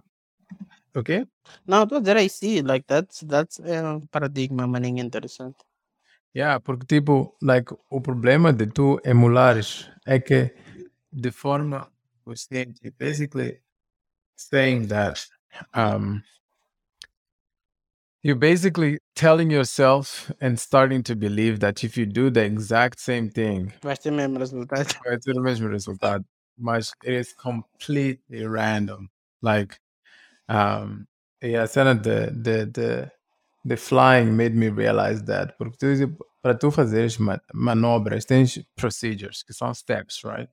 okay? Now, dizer I see. Like, that's, that's um paradigma maninho interessante. Yeah, porque tipo, like, o problema de tu emulares é que de forma consciente, basically saying that um you're basically telling yourself and starting to believe that if you do the exact same thing, Vais ter mesmo resultado. vai ter o mesmo resultado. Mas it is completely random. Like, um, e a cena de, de, de, de flying made me realize that. Porque para tu fazeres ma- manobras, tens procedures, que são steps, right?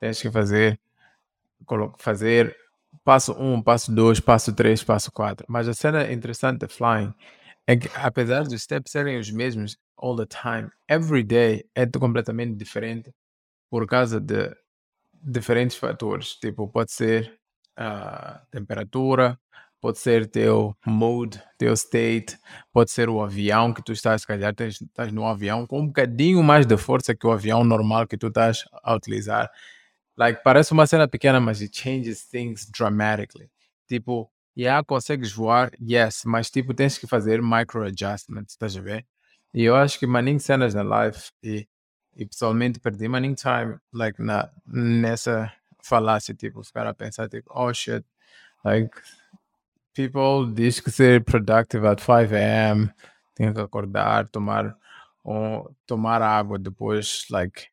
Tens que fazer, fazer passo 1, um, passo 2, passo 3, passo 4. Mas a cena interessante de flying é que, apesar dos steps serem os mesmos all the time, every day é completamente diferente por causa de diferentes fatores. Tipo, pode ser a temperatura, pode ser teu mood, teu state, pode ser o avião que tu estás, se calhar tens, estás no avião com um bocadinho mais de força que o avião normal que tu estás a utilizar. Like, parece uma cena pequena, mas it changes things dramatically. Tipo, yeah, consegues voar, yes, mas tipo, tens que fazer micro adjustments, estás a ver? E eu acho que maninho cenas na life e, e pessoalmente perdi maninho time, like, na, nessa, falácia, tipo, os caras pensar, tipo, oh shit, like, people diz que ser productive at 5 a.m., tem que acordar, tomar, ou, tomar água, depois, like,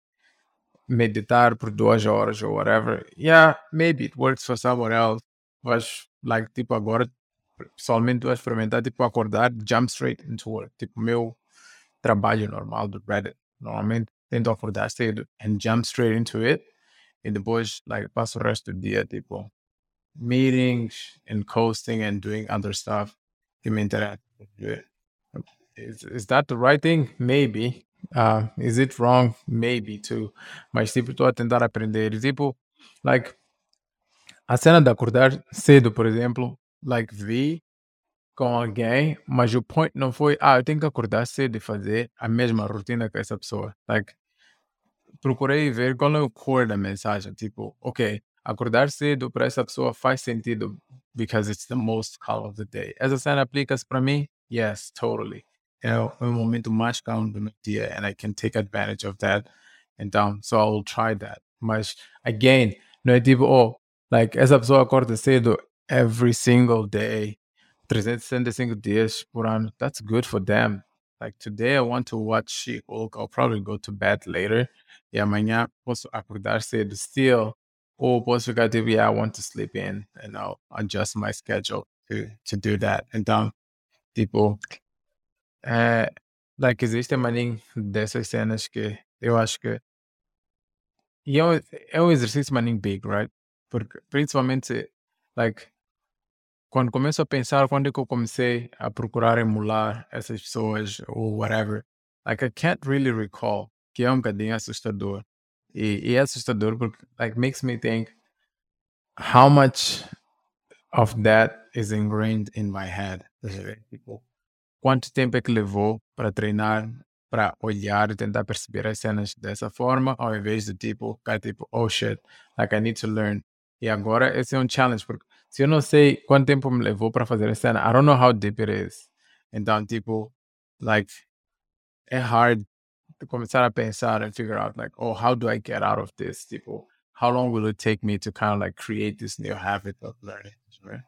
meditar por duas horas or whatever. Yeah, maybe it works for someone else, mas, like, tipo, agora, pessoalmente, eu experimentar, tipo, acordar, jump straight into work. Tipo, meu trabalho normal do Reddit, normalmente, tento acordar cedo and jump straight into it, e depois, like, passo o resto do dia, tipo, meetings and coasting and doing other stuff que me interessa. Is, is that the right thing? Maybe. Uh, is it wrong? Maybe too. Mas tipo, estou a tentar aprender. Tipo, like, a cena de acordar cedo, por exemplo, like, vi com alguém, mas o point não foi, ah, eu tenho que acordar cedo e fazer a mesma rotina que essa pessoa. Like, procurei ver qual é o core da mensagem. Tipo, ok, acordar cedo para essa pessoa faz sentido because it's the most calm of the day. Essa cena aplica-se para mim? Yes, totally. É o, é o momento mais calmo do meu dia and I can take advantage of that. Então, so I will try that. Mas, again, não é tipo, oh, like, essa pessoa acorda cedo every single day, 365 dias por ano. That's good for them. Like, today I want to watch She-Hulk. I'll probably go to bed later. E amanhã posso acordar cedo still. Ou posso ficar tipo, yeah, I want to sleep in. And I'll adjust my schedule to, to do that. Então, tipo, é, like, existem maninho dessas cenas que eu acho que e é um, é um exercício maninho big, right? Porque principalmente, like, quando começo a pensar quando é que eu comecei a procurar emular essas pessoas ou whatever, like, I can't really recall, que é um bocadinho assustador. E, e é assustador porque, like, makes me think how much of that is ingrained in my head. Tipo, quanto tempo é que levou para treinar, para olhar e tentar perceber as cenas dessa forma, ao invés de tipo, ficar tipo, oh shit, like I need to learn. E agora esse é um challenge, porque se eu não sei quanto tempo me levou para fazer a cena, I don't know how deep it is. Então, tipo, like, é hard de começar a pensar and figure out, like, oh, how do I get out of this? Tipo, how long will it take me to kind of like create this new habit of learning? Right?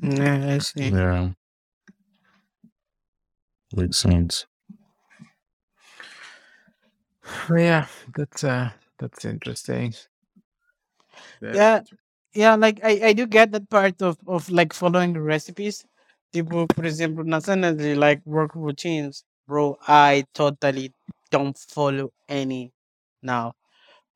Yeah, I see. Yeah. Makes sense. Yeah, that's uh that's interesting. Yeah, yeah, like I, I do get that part of, of like following the recipes. Tipo, por exemplo, na cena de like work routines, bro, I totally don't follow any now.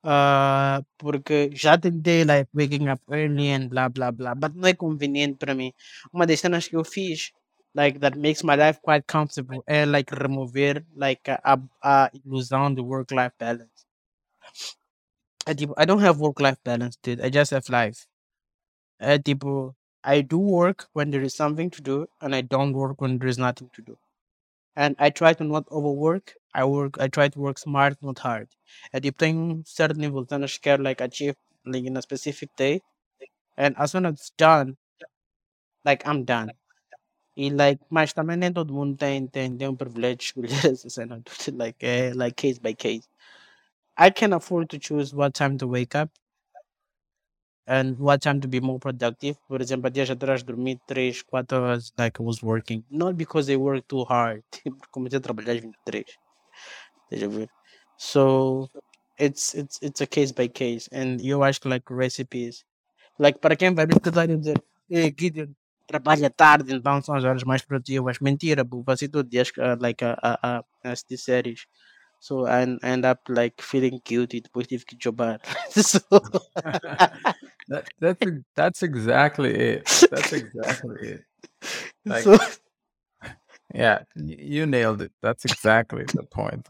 Uh, porque já tentei like waking up early and blah blah blah, but não é conveniente para mim. Uma das cenas que eu fiz, like that makes my life quite comfortable, é like remover like a, a, ilusão de work life balance. É tipo, I don't have work life balance, dude. I just have life. É tipo, I do work when there is something to do, and I don't work when there is nothing to do. And I try to not overwork. I work. I try to work smart, not hard. Um certo nível de cenas que quero like achieve like in a specific day, and as soon as it's done, like I'm done. E like, mas também nem todo mundo tem tem, tem um privilégio like é like case by case. I can afford to choose what time to wake up and what time to be more productive. Por exemplo, há dias atrás dormi 3, 4 horas like I was working. Not because I work too hard. Comecei a trabalhar às 23. Estás a ver? So it's it's it's a case by case. And eu acho like recipes. Like para quem vai tentar dizer, hey, Guidione, trabalha tarde, então são as horas mais produtivas. Mentira, bro. Passei todo dia uh, like a, a, a, a assistir séries. So I en- end up like feeling guilty depois tive que jobar. so, That, that's that's exactly it. That's exactly it. Like, so yeah, you nailed it. That's exactly the point.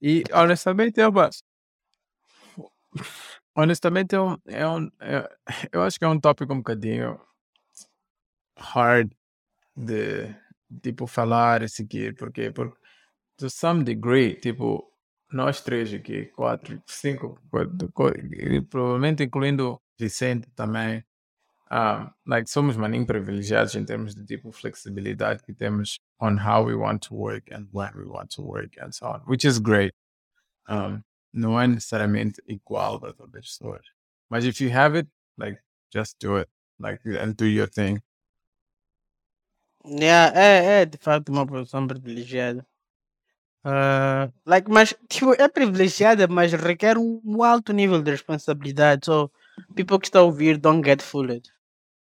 E honestamente honestamente é um, é um eu acho que é um tópico um bocadinho hard de tipo falar e seguir, porque por to some degree, tipo, nós três aqui, quatro, cinco, quatro, co- e provavelmente incluindo Vicente também, um, like, somos maninho privilegiados em termos de tipo flexibilidade que temos on how we want to work and when we want to work and so on, which is great. um, não é necessariamente igual das outras pessoas. Mas if you have it, like, just do it. Like, and do your thing. Yeah, é, é de facto uma profissão privilegiada. Ah, like, mas tipo, é privilegiada, mas requer um, alto nível de responsabilidade. So, people que estão a ouvir, don't get fooled.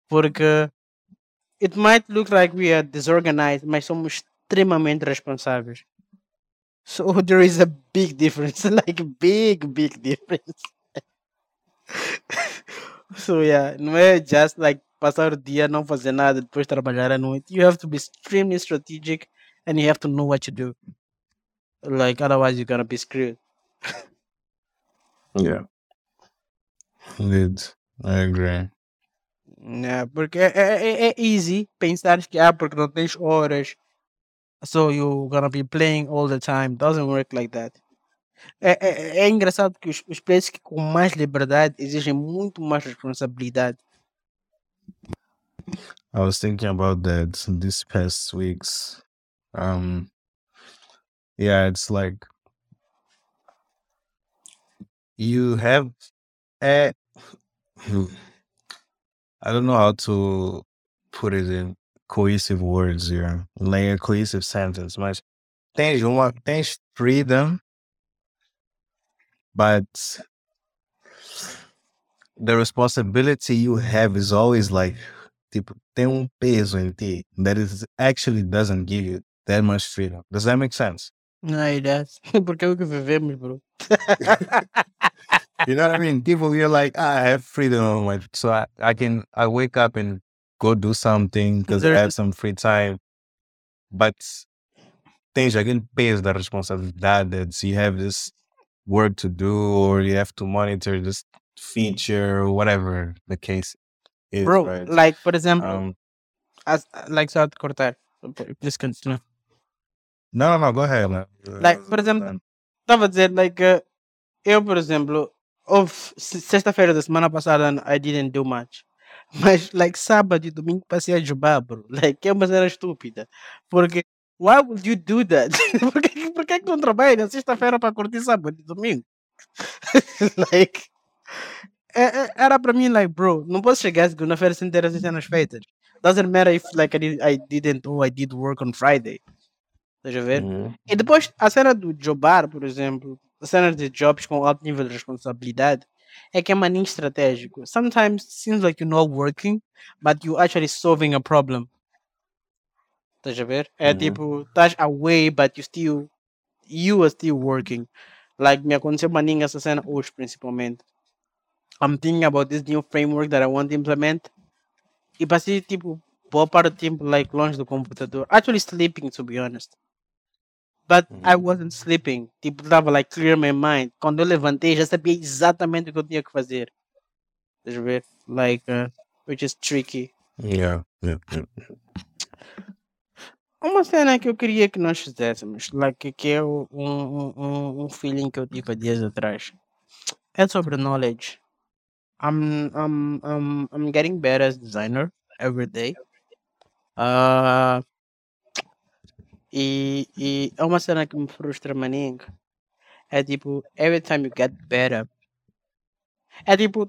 Porque it might look like we are disorganized, mas somos extremamente responsáveis. So there is a big difference, like big, big difference. so yeah, não é just like passar o dia não fazer nada depois trabalhar à noite. You have to be extremely strategic and you have to know what you do. Like otherwise you're gonna be screwed. Yeah. Indeed. I agree. Yeah, porque é, é, é- é easy pensar que ah, porque não tens horas, so you're gonna be playing all the time. Doesn't work like that. É, é, é engraçado que os, os places que com mais liberdade exigem muito mais responsabilidade. I was thinking about that this past weeks. Um yeah, it's like you have a I don't know how to put it in cohesive words here, like a cohesive sentence, but tens uma tens freedom, but the responsibility you have is always like tipo, tem um peso em ti that is actually doesn't give you that much freedom. Does that make sense? Ai, that's porque é o que vivemos, bro. You know what I mean? People, you're like, ah, I have freedom, like, so I, I can I wake up and go do something because I have some free time. But things tens aquele peso da responsabilidade that you have this work to do or you have to monitor this feature or whatever the case is. Bro, right? like, por exemplo, um, as, like, te cortar. Please continue. No, no, no, go ahead. man. Like, por exemplo, estava a dizer, like, uh, eu, por exemplo, sexta-feira da semana passada, I didn't do much. Mas, like, sábado e domingo passei a jubar, bro. Like, é uma cena estúpida. Porque, why would you do that? por que, por que que não trabalha na sexta-feira para curtir sábado e domingo? like, é- é- era para mim, like, bro, não posso chegar segunda-feira sem ter essas cenas feitas. Doesn't matter if, like, I, did, I didn't or I did work on Friday. Estás a ver? Mhm. E depois, a cena do jobar, por exemplo, a cena de jobs com alto nível de responsabilidade, é que é maninho estratégico. Sometimes it seems like you're not working, but you're actually solving a problem. Estás a ver? É Uhum. tipo, estás away, but you still, you are still working. Like, me aconteceu maninho essa cena hoje, principalmente. I'm thinking about this new framework that I want to implement. E passei, tipo, boa parte do tempo, like, longe do computador. Actually sleeping, to be honest. But I wasn't sleeping. Tipo, estava like clear my mind. Quando eu levantei, já sabia exatamente o que eu tinha que fazer. Estás a ver? Like, uh, which is tricky. Yeah, yeah, yeah. Uma cena que eu queria que nós fizéssemos, like, que é um, um, um feeling que eu tive há dias atrás, é sobre knowledge. I'm, I'm, I'm, I'm getting better as designer every day. Uh, e, e é uma cena que me frustra maninho. É tipo, every time you get better. É tipo,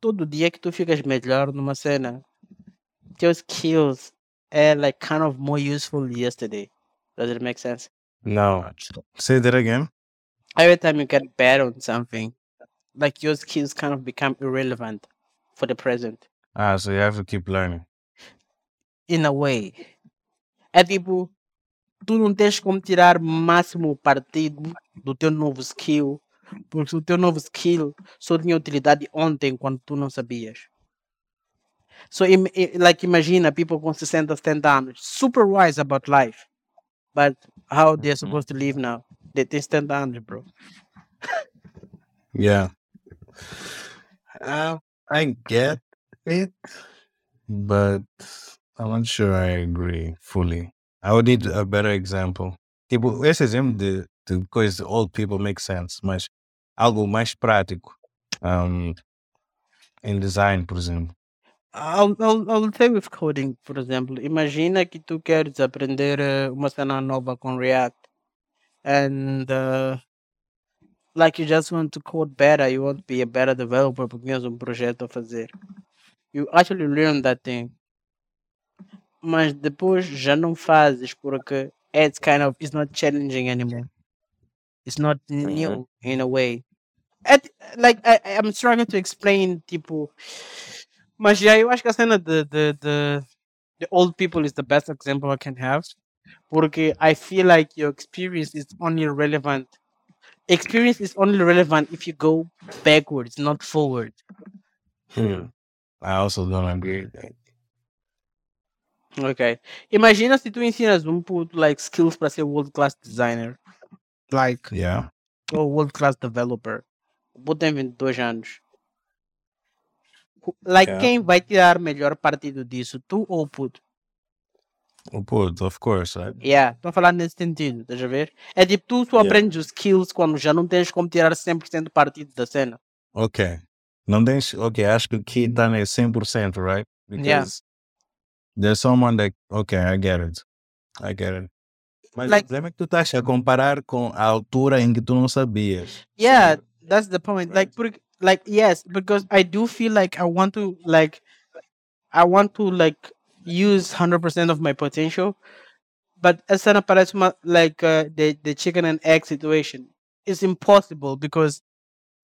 todo dia que tu ficas melhor numa cena, teus skills é like kind of more useful yesterday. Does it make sense? No, say that again. Every time you get better on something, like your skills kind of become irrelevant for the present. Ah, so you have to keep learning. In a way. É tipo, tu não tens como tirar máximo partido do teu novo skill, porque o teu novo skill só tinha utilidade ontem quando tu não sabias. So, like, imagina people com 60, 70 anos, super wise about life, but how they're supposed to live now? They têm 70 anos, bro. Yeah. Uh, I get it, but I'm not sure I agree fully. I would need a better example. Tipo, esse exemplo de, de coisas old people make sense, mas algo mais prático. Um, em design, por exemplo. I'll, I'll, with coding, por exemplo. Imagina que tu queres aprender eh, uma cena nova com React. And uh, like you just want to code better, you want to be a better developer porque tens um projeto a fazer. You actually learn that thing. Mas depois já não fazes porque it's kind of it's not challenging anymore. It's not new in a way. At, like I, I'm struggling to explain tipo mas já eu acho que a cena de, de, de the old people is the best example I can have. Porque I feel like your experience is only relevant. Experience is only relevant if you go backwards, not forward. Hmm. I also don't agree with that. Ok. Imagina se tu ensinas um puto like skills para ser world class designer. Like Yeah. ou world class developer. O puto tem 22 anos. Like Yeah. quem vai tirar melhor partido disso? Tu ou o puto? Oh, put, of course. Right? Yeah, estou a falar nesse sentido, estás a ver? É tipo, tu só Yeah. aprendes os skills quando já não tens como tirar 100% partido da cena. Okay. Não tens. Okay, acho que aqui está nem 100%, right? Because Yeah. There's someone that. Okay, I get it. I get it. Mas Like- o problema é que tu estás a comparar com a altura em que tu não sabias. Yeah, that's the point. Like, porque- like yes, because I do feel like I want to like, I want to like use hundred percent of my potential, but as an parece uma like uh, the the chicken and egg situation. It's impossible because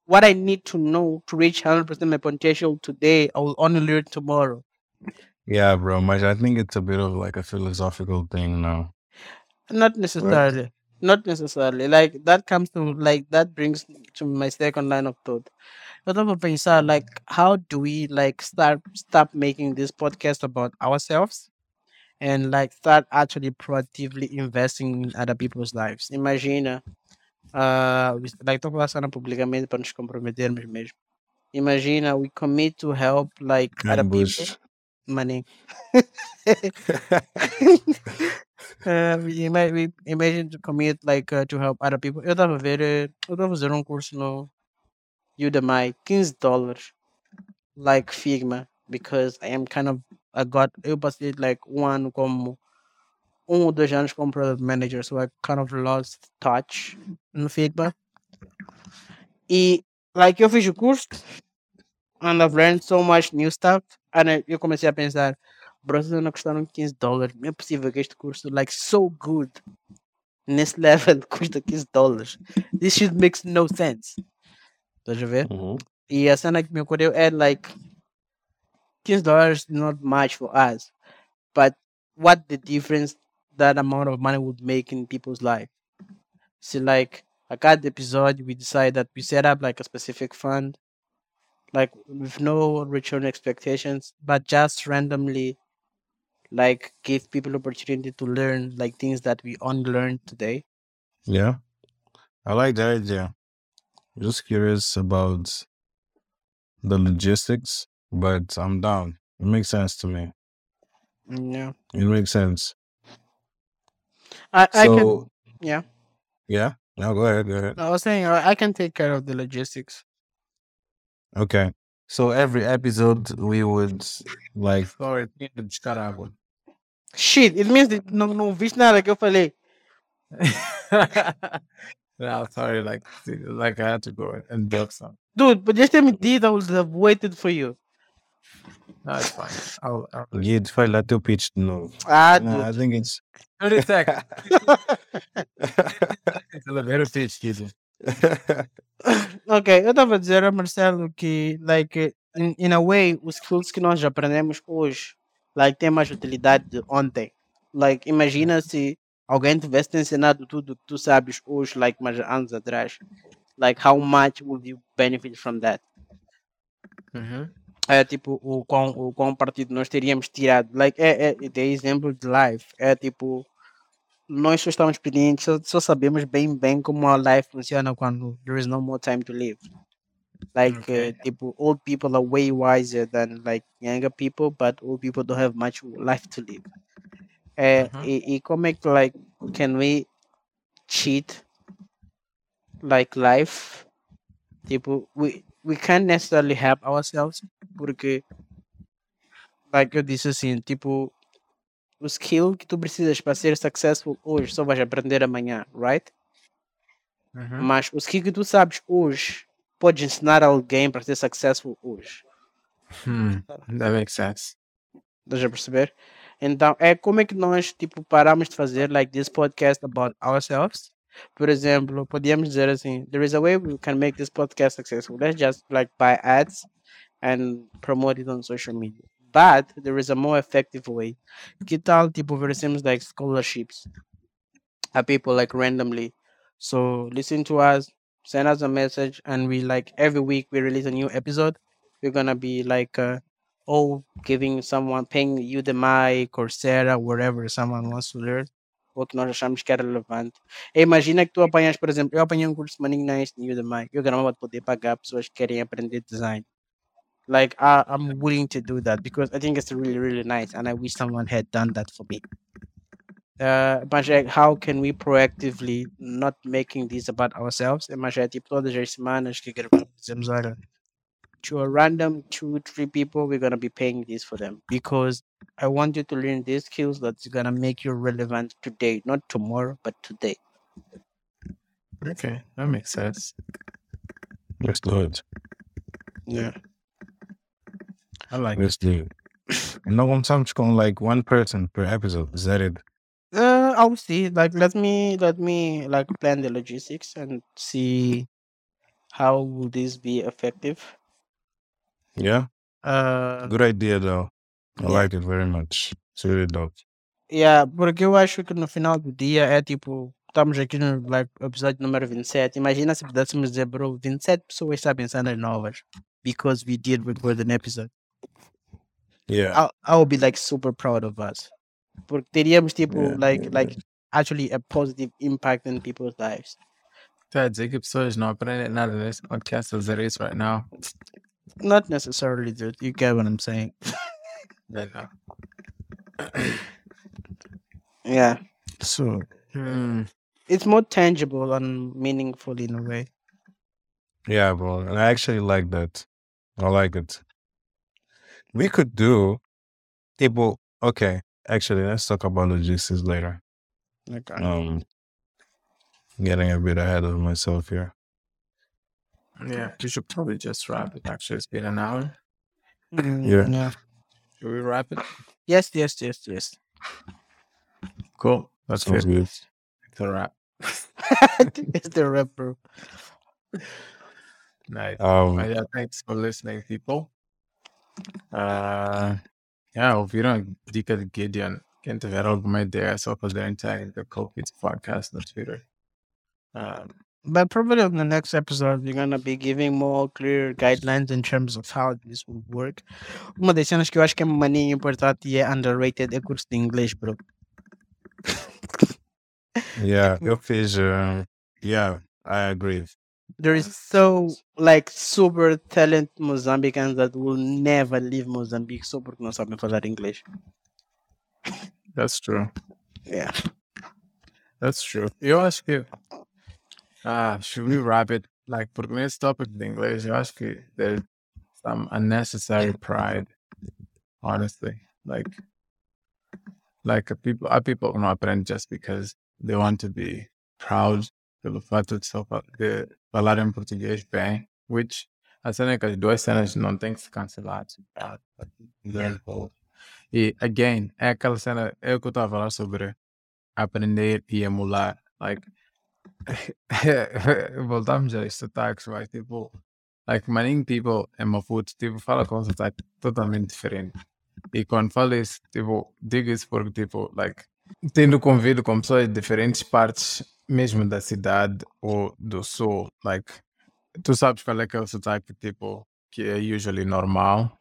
what I need to know to reach hundred percent of my potential today, I will only learn tomorrow. Yeah, bro. Mas I think it's a bit of like a philosophical thing now. Not necessarily. Not necessarily. Like that comes to like that brings to my second line of thought. Eu estava a pensar like how do we like start stop making this podcast about ourselves and like start actually proactively investing in other people's lives. Imagina, uh, we- like estou falando publicamente para nos comprometermos mesmo. Imagina we commit to help like other people. Money. Uh, we, ima- we imagine to commit like uh, to help other people. Eu estava a ver, eh, eu estava a fazer um curso no Udemy, 15 dólares, like Figma, because I am kind of, I got, eu passei like um ano como, um dois anos como product manager, so I kind of lost touch no Figma. E, like, eu fiz o curso, and I've learned so much new stuff, and I- eu comecei a pensar, não custaram 15 dólares, não é possível que este curso, like, so good, nesse level, custa 15 dólares. This shit makes no sense. Estás a ver? Mhm. E a cena que me ocorreu é, like, 15 dólares is not much for us, but what the difference that amount of money would make in people's life. So, like, a cada episode, we decide that we set up, like, a specific fund, like, with no return expectations, but just randomly, like, give people opportunity to learn, like, things that we only learned today. Yeah. I like the idea. Just curious about the logistics, but I'm down. It makes sense to me. Mm, Yeah. It makes sense. I, I can, yeah. yeah. No, go ahead. Go ahead. I was saying, I can take care of the logistics. Okay. So every episode we would like Sorry, tinha de buscar água. Shit, it means that não, não viste nada que eu falei. no, sorry, like, like I had to go and book some. Dude, but just tell me did I would have waited for you. No, it's fine. I'll, I'll Guide, faz lá teu pitch de novo. Ah, No, I think it's 30 seconds. It's a little pitch, kid. Ok, eu estava a dizer a Marcelo que, like, in, in a way, os skills que nós aprendemos hoje, like, tem mais utilidade de ontem. Like, imagina se alguém tivesse te ensinado tudo que tu sabes hoje, like, mais anos atrás. Like, how much would you benefit from that? Mm-hmm. é tipo o quão, o quão partido nós teríamos tirado. Like, é, é, de exemplo de life. É tipo, nós só estamos experientes, só, só sabemos bem bem como a life funciona quando there is no more time to live. Like, Okay. eh, tipo, old people are way wiser than like younger people, but old people don't have much life to live. É, Mhm. e, e como é que, like, can we cheat like life? Tipo, we, we can't necessarily help ourselves porque, like eu disse assim, tipo, o skill que tu precisas para ser successful hoje só vais aprender amanhã, right? Uhum. Mas o skill que tu sabes hoje pode ensinar alguém para ser successful hoje. Hmm, that makes sense. Estás a perceber? Então, é como é que nós, tipo, paramos de fazer, like, this podcast about ourselves. Por exemplo, podíamos dizer assim, there is a way we can make this podcast successful. Let's just, like, buy ads and promote it on social media. But there is a more effective way. Que tal, tipo, oferecemos, like, scholarships a people, like, randomly. So, listen to us, send us a message, and we, like, every week we release a new episode. We're gonna be, like, uh, oh, giving someone, paying Udemy, Coursera, wherever someone wants to learn, o que nós achamos que é relevante. Imagina que tu apanhas, por exemplo, eu apanhei um curso maninho nice no Udemy, eu gravava de poder pagar pessoas que querem aprender design. Like, I, I'm willing to do that because I think it's really, really nice and I wish someone had done that for me. Uh, mas é, how can we proactively not making this about ourselves? Mas é tipo todas as semanas que gravamos, dizemos, to a random two, three people, we're gonna be paying this for them because I want you to learn these skills that's gonna make you relevant today, not tomorrow, but today. Okay, that makes sense. Let's do it. Yeah. I like it. Let's do it. Não começamos com like one person per episode. Is that it? Uh, I'll see. Like, let me let me like plan the logistics and see how will this be effective. Yeah. Uh, Good idea though. I Yeah. like it very much. It's really dope. yeah, porque eu acho que no final do dia é tipo, estamos aqui no like, episódio número 27. Imagina se pudéssemos dizer, bro, 27 pessoas sabem cenas novas. Because we did record an episode. Yeah. I, I will be like super proud of us. Porque teríamos tipo, Yeah, like, yeah, like actually a positive impact in people's lives. Tá a dizer que pessoas não aprendem nada nesse podcast a dizer isso right now. Not necessarily, dude. You get what I'm saying. Yeah. Yeah. So Hmm. It's more tangible and meaningful in a way. yeah, bro. And I actually like that. I like it. We could do people okay. Actually, let's talk about logistics later. Okay. Um getting a bit ahead of myself here. Yeah, we should probably just wrap it. Actually, it's been an hour. mm, Yeah. yeah. Should we wrap it? Yes, yes, yes, yes. Cool. That's Sounds good. good. It's a wrap. it's the rapper. Nice. Um yeah, thanks for listening, people. Uh, yeah, ouviram a dica de Guidione. Quem tiver alguma ideia é só fazer tag the Cold Kids Podcast Twitter. Um, But probably on the next episode, we're gonna be giving more clear guidelines in terms of how this will work. Uma das cenas que eu acho que é maninho importante e é underrated é curso de inglês, bro. yeah, eu fiz uh, yeah, I agree. There is so like super talented Mozambicans that will never leave Mozambique só porque não sabem falar inglês. that's true. Yeah. That's true. Eu acho que. Ah, should we wrap it? Like, porque nesse topic de inglês, eu acho que there's some unnecessary pride. Honestly. Like, like a people, há people que não aprendem just because they want to be proud pelo fato de, só, de falar em português bem, which a cena é que as duas cenas não têm que se cancelar. tá? Both. E, again, é aquela cena, é o que eu estava a falar sobre aprender e emular. Like, voltamos a sotaques, mas tipo, like, many people em Maputo, tipo, fala com um sotaque totalmente diferente. E quando falo isso, tipo, digo isso porque, tipo, like, tendo convívio com pessoas de diferentes partes, mesmo da cidade ou do sul, like, tu sabes qual é que é o sotaque, tipo, que é usually normal,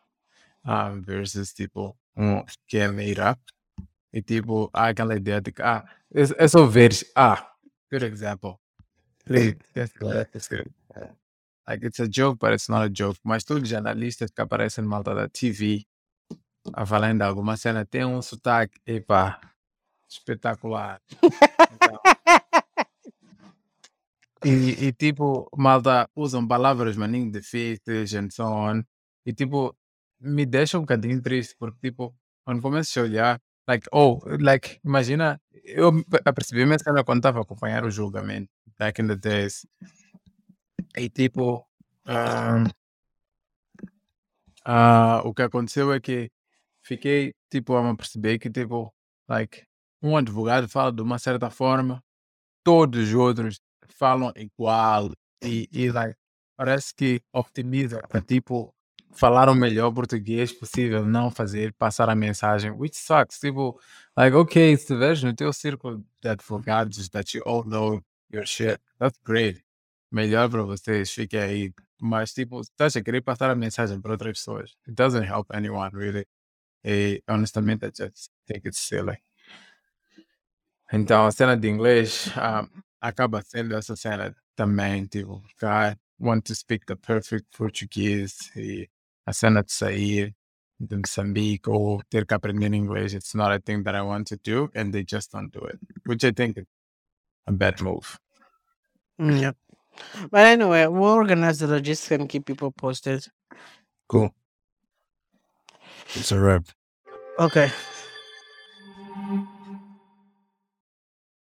um, versus, tipo, um que é made up. E, tipo, há aquela ideia de que, ah, é, é só ver, ah, good example. Please, that's good, that's good. Like, it's a joke, but it's not a joke. Mas todos os jornalistas que aparecem no malta da TV a falando de alguma cena tem um sotaque, epá, espetacular. Então, e, e, tipo, malta usam palavras maninho difíceis and so on. E tipo, me deixa um bocadinho triste, porque tipo, quando começas a olhar, Like, oh, like, imagina, eu me- apercebi-me essa cena quando estava a acompanhar o julgamento, back in the days. E tipo, ah, ah, o que aconteceu é que fiquei, tipo, a me perceber que, tipo, like, um advogado fala de uma certa forma, todos os outros falam igual e, e like, parece que optimiza para, tipo, falar o melhor português possível, não fazer passar a mensagem, which sucks, tipo, like, ok, se tiveres no teu círculo de advogados that you all know your shit, that's great, melhor para vocês, fiquem aí, mas, tipo, estás a querer passar a mensagem para outras pessoas, it doesn't help anyone, really, e, honestamente, I just think it's silly. Então, a cena de inglês ah, acaba sendo essa cena também, tipo, I want to speak the perfect Portuguese e a cena de sair de Moçambique ou ter que aprender inglês, it's not a thing that I want to do and they just don't do it, which I think is a bad move. Mm, Yeah. But anyway, we'll organize the logistics and keep people posted. Cool. It's a wrap. Okay.